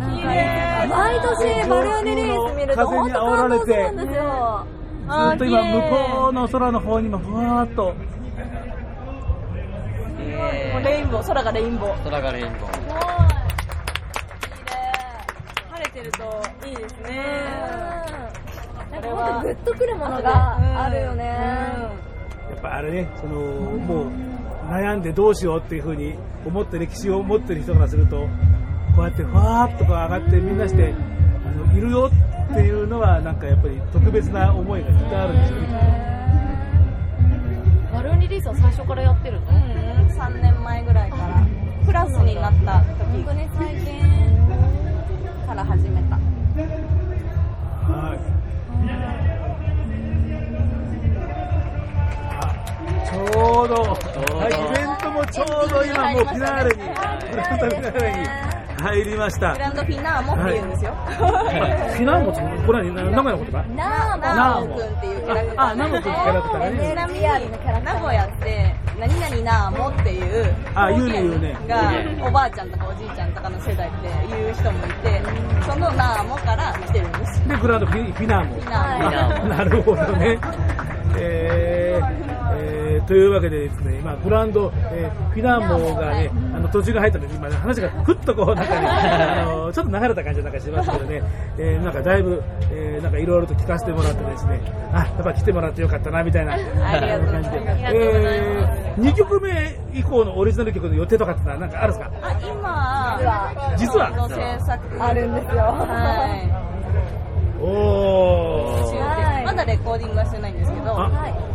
毎年バルーンリリース見ると風に本当煽られて感動するんですよ。ずっと今向こうの空の方にもふわーっと。もうレインボー空がレインボー。空がレインボー。晴れてるといいですね。なんか本当グッとくるものがあるよね。やっぱあれねそのもう悩んでどうしようっていうふうに思って歴史を持ってる人からするとこうやってふわーっとこう上がってみんなしてあのいるよっていうのはなんかやっぱり特別な思いがきっとあるんですよね。バルーンリリースは最初からやってるの？3年前ぐった時。本当に最近から始めた。ちょうど、はい、イベントもちょうど今もうフィナーレに、フィナーレに入りました。グランドフィナーモって言うんですよ、フィナーモって、これは名古屋の言葉ナーモくんっていうキャラクターあ、ナモくんってキャラクターね。なみに名古屋って何々ナーモっていうあ言うね言うね。がおばあちゃんとかおじいちゃんとかの世代って言う人もいてそのナーモから来てるんです。で、グランドフィフィナーモ。フィナーモ。なるほどね。えーえーというわけでですね、今、グランド、えーフィナーモがね、あの途中が入ったので、今、話がふっとこう、なんかね、あのちょっと流れた感じなんかしますけどね、えーなんかだいぶ、えーなんかいろいろと聞かせてもらってですね、あ、やっぱ来てもらってよかったな、みたいな。感じで。えー、2曲目以降のオリジナル曲の予定とかってのはなんかあるんですか？あ今実は？の制作あるんですよ。はい。おー。はいまだレコーディングはしてないんですけど。あはい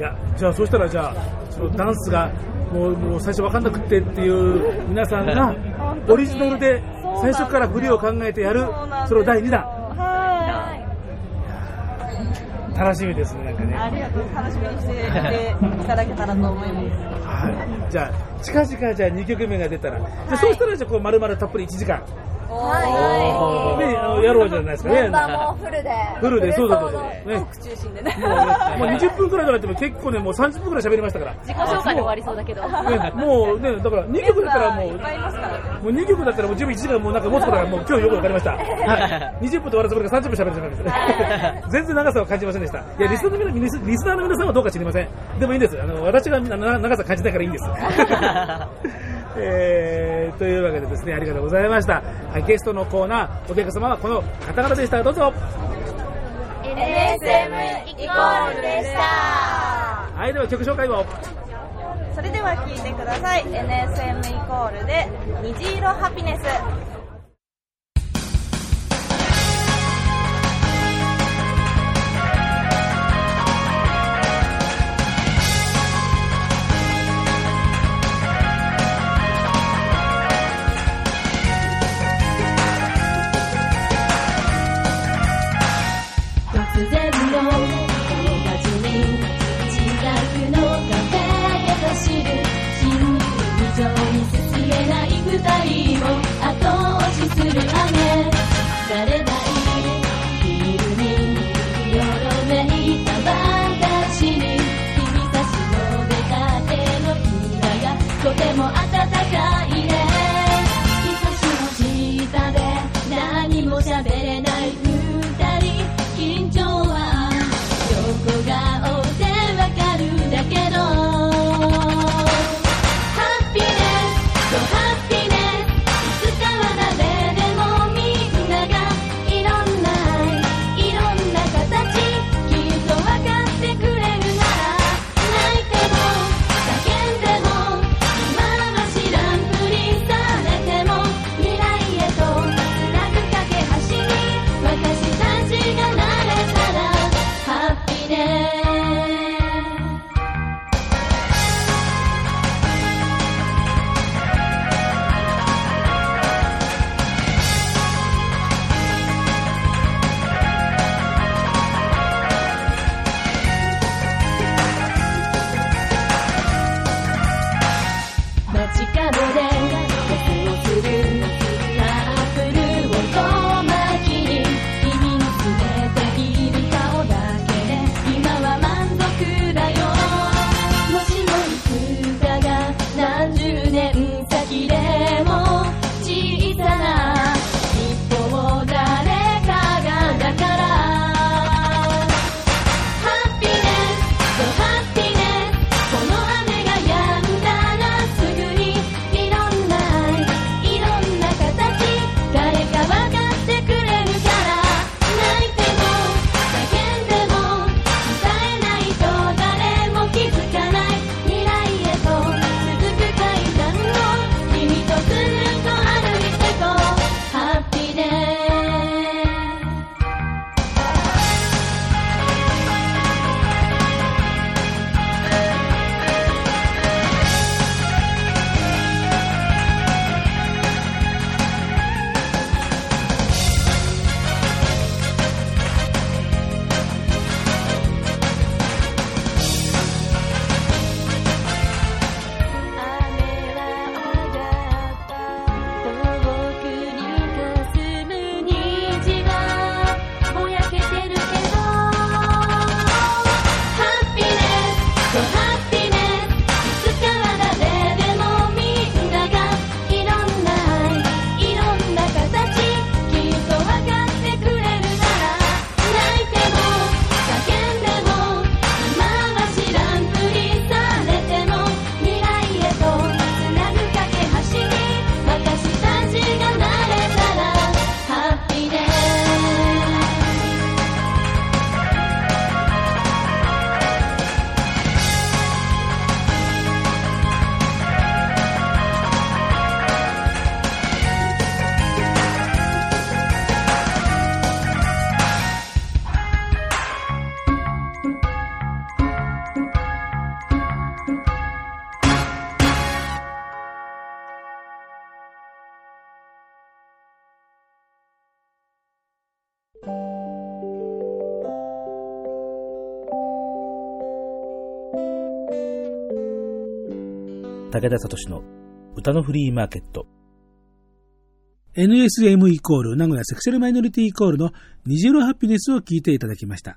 いや、じゃあ、そしたら、じゃあ、そのダンスが、もう、もう最初分かんなくってっていう皆さんが、オリジナルで最初から振りを考えてやる、それを第2弾。はい楽しみですね、なんかね。ありがとう楽しみにしていただけたらと思いますはい。じゃあ、近々、じゃあ2曲目が出たら、じゃあそうしたら、じゃあ、こう、丸々たっぷり1時間。はね、あのやろうじゃないですかね。メンバーもフルでフルで、そうそうそう。ね。い中心でねもうね、もう20分くらいじゃなくても結構ね、もう30分くらい喋りましたから。自己紹介で終わりそうだけど。ね、もうね、だから2曲だったらもう、もう2曲だったらもう11時間もうなんか持つことがもう今日よくわかりました。はい。20分で終わらせるから30分喋ってしまいましたね。全然長さを感じませんでした。いや、リスナーの皆リスリスナーの皆さんはどうか知りません。でもいいんです。あの、私がなな長さ感じないからいいんです。えー、というわけでですね、ありがとうございました。はい、ゲストのコーナー、お客様はこの方々でした。どうぞ。NSM イコールでしたはい、では曲紹介を。それでは聴いてください NSM イコールで虹色ハピネスる雨慣武田聡の歌のフリーマーケット。NSM イコール名古屋セクシャルマイノリティイコールの虹色ハッピネスを聞いていただきました。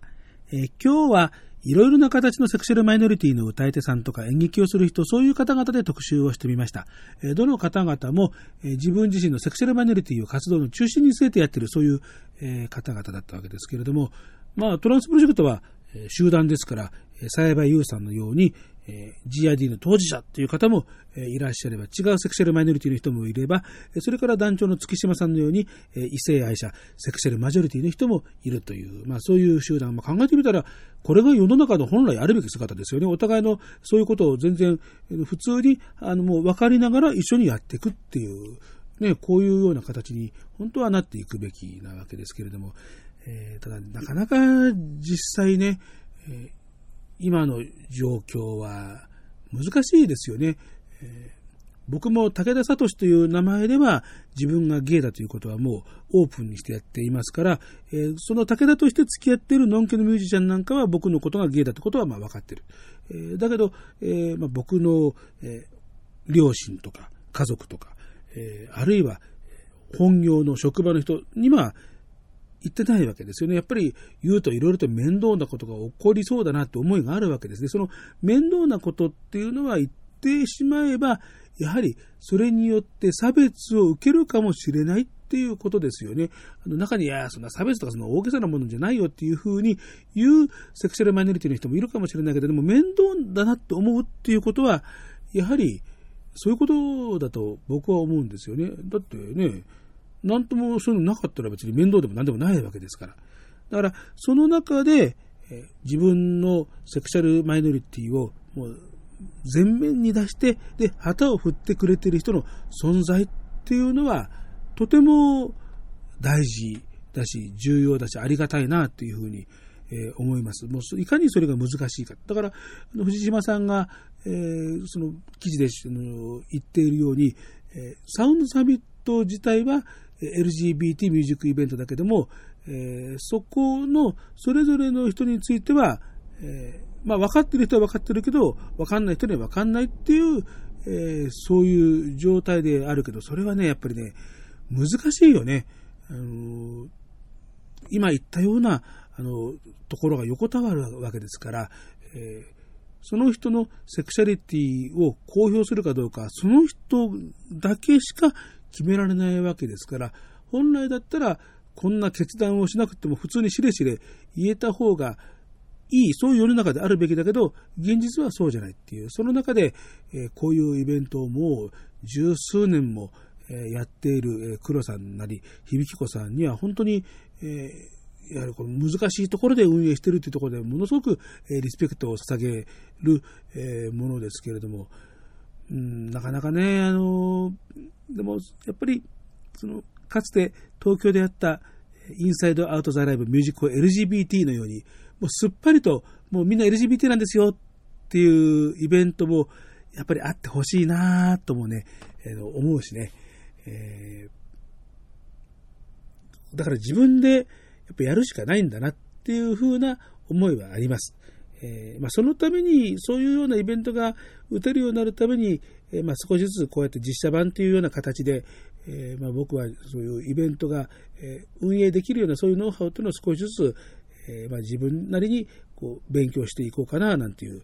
えー、今日はいろいろな形のセクシャルマイノリティの歌い手さんとか演劇をする人、そういう方々で特集をしてみました。え、どの方々も、え、自分自身のセクシャルマイノリティを活動の中心に据えてやっているそういう、え方々だったわけですけれども、まあトランスプロジェクトは集団ですから、幸い優さんのように、えー、GID の当事者という方も、えー、いらっしゃれば、違うセクシャルマイノリティの人もいれば、それから団長の月島さんのように、えー、異性愛者、セクシャルマジョリティの人もいるという、まあそういう集団、まあ、考えてみたら、これが世の中の本来あるべき姿ですよね。お互いのそういうことを全然、普通に、あの、もう分かりながら一緒にやっていくっていう、ね、こういうような形に本当はなっていくべきなわけですけれども、えー、ただ、なかなか実際ね、えー今の状況は難しいですよね。えー、僕も武田聡という名前では自分がゲイだということはもうオープンにしてやっていますから、えー、その武田として付き合っているノンケのミュージシャンなんかは僕のことがゲイだということはまあ分かってる。えー、だけど、えまあ、僕の、え両親とか家族とか、えあるいは本業の職場の人には言ってないわけですよね。やっぱり言うといろいろと面倒なことが起こりそうだなって思いがあるわけですね。その面倒なことっていうのは言ってしまえば、やはりそれによって差別を受けるかもしれないっていうことですよね。あの中に、いや、そんな差別とかその大げさなものじゃないよっていうふうに言うセクシャルマイノリティの人もいるかもしれないけど、でも面倒だなって思うっていうことは、やはりそういうことだと僕は思うんですよね。だってね、なんともそういうのなかったら別に面倒でも何でもないわけですから。だから、その中で、え自分のセクシャルマイノリティをもう前面に出して、で、旗を振ってくれてる人の存在っていうのは、とても大事だし、重要だし、ありがたいなっていうふうに、え、思います。もういかにそれが難しいか。だから、藤島さんが、えー、その記事で言っているように、え、サウンドサミット自体は、LGBT ミュージックイベントだけども、えー、そこのそれぞれの人については、えー、まあ、分かってる人は分かってるけど、分かんない人には分かんないっていう、えー、そういう状態であるけど、それはね、やっぱりね、難しいよね。あの今言ったような、あの、ところが横たわるわけですから、えその人のセクシャリティを公表するかどうか、その人だけしか決められないわけですから、本来だったらこんな決断をしなくても普通にしれしれ言えた方がいい、そういう世の中であるべきだけど、現実はそうじゃないっていう、その中で、え、こういうイベントをもう十数年も、え、やっている、えー、黒さんなり、響子さんには本当に、えやはりこの難しいところで運営しているというところでものすごく、えリスペクトを捧げる、えものですけれども、うん、なかなかね、あのでも、やっぱり、その、かつて東京であったインサイドアウトザライブミュージック LGBT のように、もうすっぱりと、もうみんな LGBT なんですよっていうイベントも、やっぱりあってほしいなともね、えー、思うしね、えー、だから自分でやっぱやるしかないんだなっていうふうな思いはあります。えー、まあ、そのために、そういうようなイベントが打てるようになるために、えー、まあ、少しずつこうやって実写版というような形で、えー、まあ、僕はそういうイベントが、え運営できるようなそういうノウハウというのを少しずつ、えま、自分なりにこう勉強していこうかななんていう、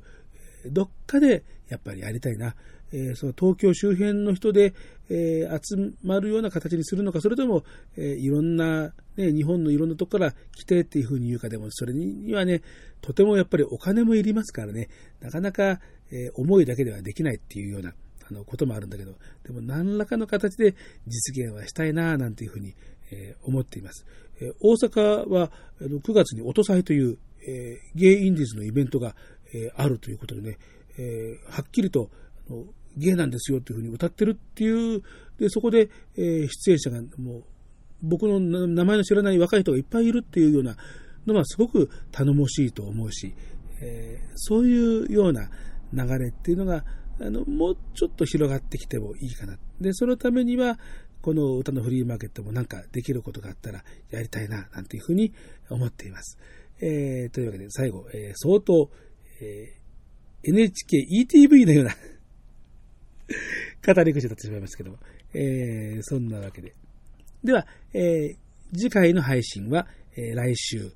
どっかでやっぱりやりたいな。え、その東京周辺の人で、え、集まるような形にするのか、それとも、え、いろんな、ね、日本のいろんなとこから来てっていうふうに言うかでも、それにはね、とてもやっぱりお金もいりますからね、なかなか、え思いだけではできないっていうような、あの、こともあるんだけど、でも何らかの形で実現はしたいな、なんていうふうに、え思っています。え大阪は、9月に音祭という、えゲイインディズのイベントが、えあるということでね、えはっきりと、ゲイなんですよっていうふうに歌ってるっていう、で、そこで、えー、出演者がもう、僕の名前の知らない若い人がいっぱいいるっていうようなのはすごく頼もしいと思うし、えー、そういうような流れっていうのが、あの、もうちょっと広がってきてもいいかな。で、そのためには、この歌のフリーマーケットもなんかできることがあったらやりたいな、なんていうふうに思っています。えー、というわけで最後、えー、相当、えー、NHK ETV のような 語り口になってしまいますけども。えー、そんなわけで。では、えー、次回の配信は、えー、来週、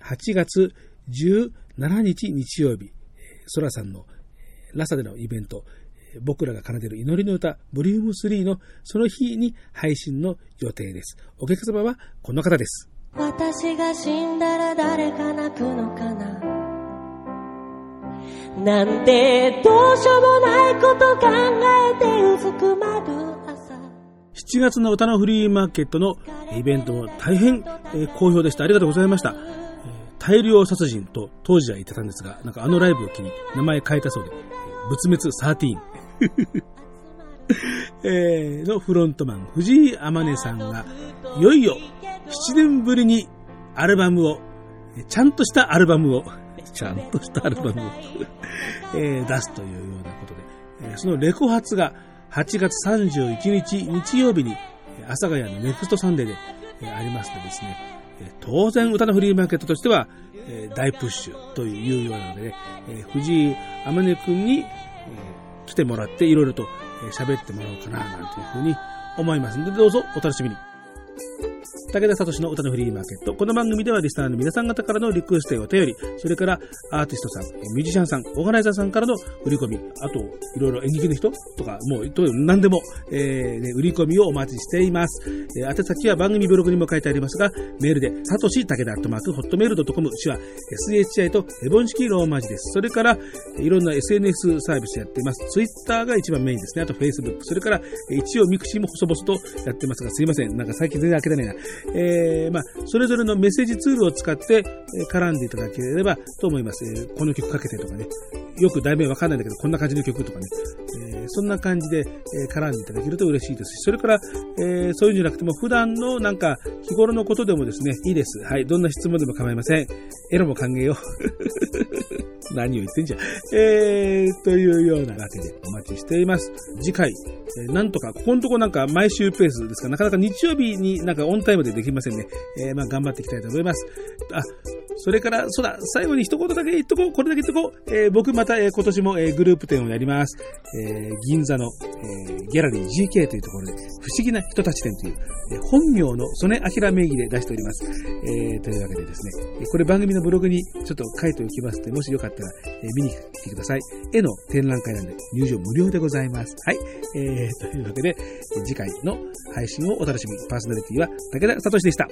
8月17日日曜日、ソラさんのラサでのイベント、僕らが奏でる祈りの歌、ボリューム3のその日に配信の予定です。お客様はこの方です。私が死んだら誰か泣くのかな？なんてどうしようもないこと考えてうずくまる朝7月の歌のフリーマーケットのイベントも大変好評でした。ありがとうございました。大量殺人と当時は言ってたんですが、なんかあのライブを機に名前変えたそうで、仏滅13。えー、のフロントマン、藤井天音さんが、いよいよ7年ぶりにアルバムを、ちゃんとしたアルバムを、ちゃんとしたアルバムをえー、出すというようなことで、えー、そのレコ発が8月31日日曜日に、阿佐ヶ谷の Next Sunday で、えー、ありますのでですね、え当然歌のフリーマーケットとしては、え大プッシュというようなのでね、え藤井天音くんに、え来てもらっていろいろと喋ってもらおうかななんていうふうに思いますので、どうぞお楽しみに。武田聡の歌のフリーマーケット。この番組ではリスナーの皆さん方からのリクエストやお便り、それからアーティストさん、ミュージシャンさん、オーガナイザーさんからの売り込み、あと、いろいろ演劇の人とか、もう、何でも、えー、ね、売り込みをお待ちしています。えー、宛先は番組ブログにも書いてありますが、メールで、サトシ武田アットマーク、ホットメール .com、手話、SHI とエボン式ローマ字です。それから、いろんな SNS サービスやっています。ツイッターが一番メインですね。あと Facebook。それから、一応 mixi も細々とやってますが、すいません。なんか最近全然開けてないな。えー、まあ、それぞれのメッセージツールを使って、え絡んでいただければと思います。えー、この曲かけてとかね。よく題名わかんないんだけど、こんな感じの曲とかね。えー、そんな感じで、え絡んでいただけると嬉しいですし、それから、えそういうんじゃなくても、普段のなんか、日頃のことでもですね、いいです。はい。どんな質問でも構いません。エロも歓迎よ。何を言ってんじゃん。えー、というようなわけでお待ちしています。次回、え、なんとか、ここのとこなんか毎週ペースですが、なかなか日曜日になんかオンタイムでできませんね。えー、まあ頑張っていきたいと思います。あ、それから、そうだ、最後に一言だけ言っとこう、これだけ言っとこう。えー、僕また、えー、今年も、えー、グループ展をやります。えー、銀座の、えー、ギャラリー GK というところで、不思議な人たち展という、えー、本名の曽根明名義で出しております。えー、というわけでですね、これ番組のブログにちょっと書いておきますので、もしよかったら、えー、見に来てください。絵の展覧会なんで、入場無料でございます。はい。えー、というわけで、次回の配信をお楽しみ。パーソナリティは武田聡でした。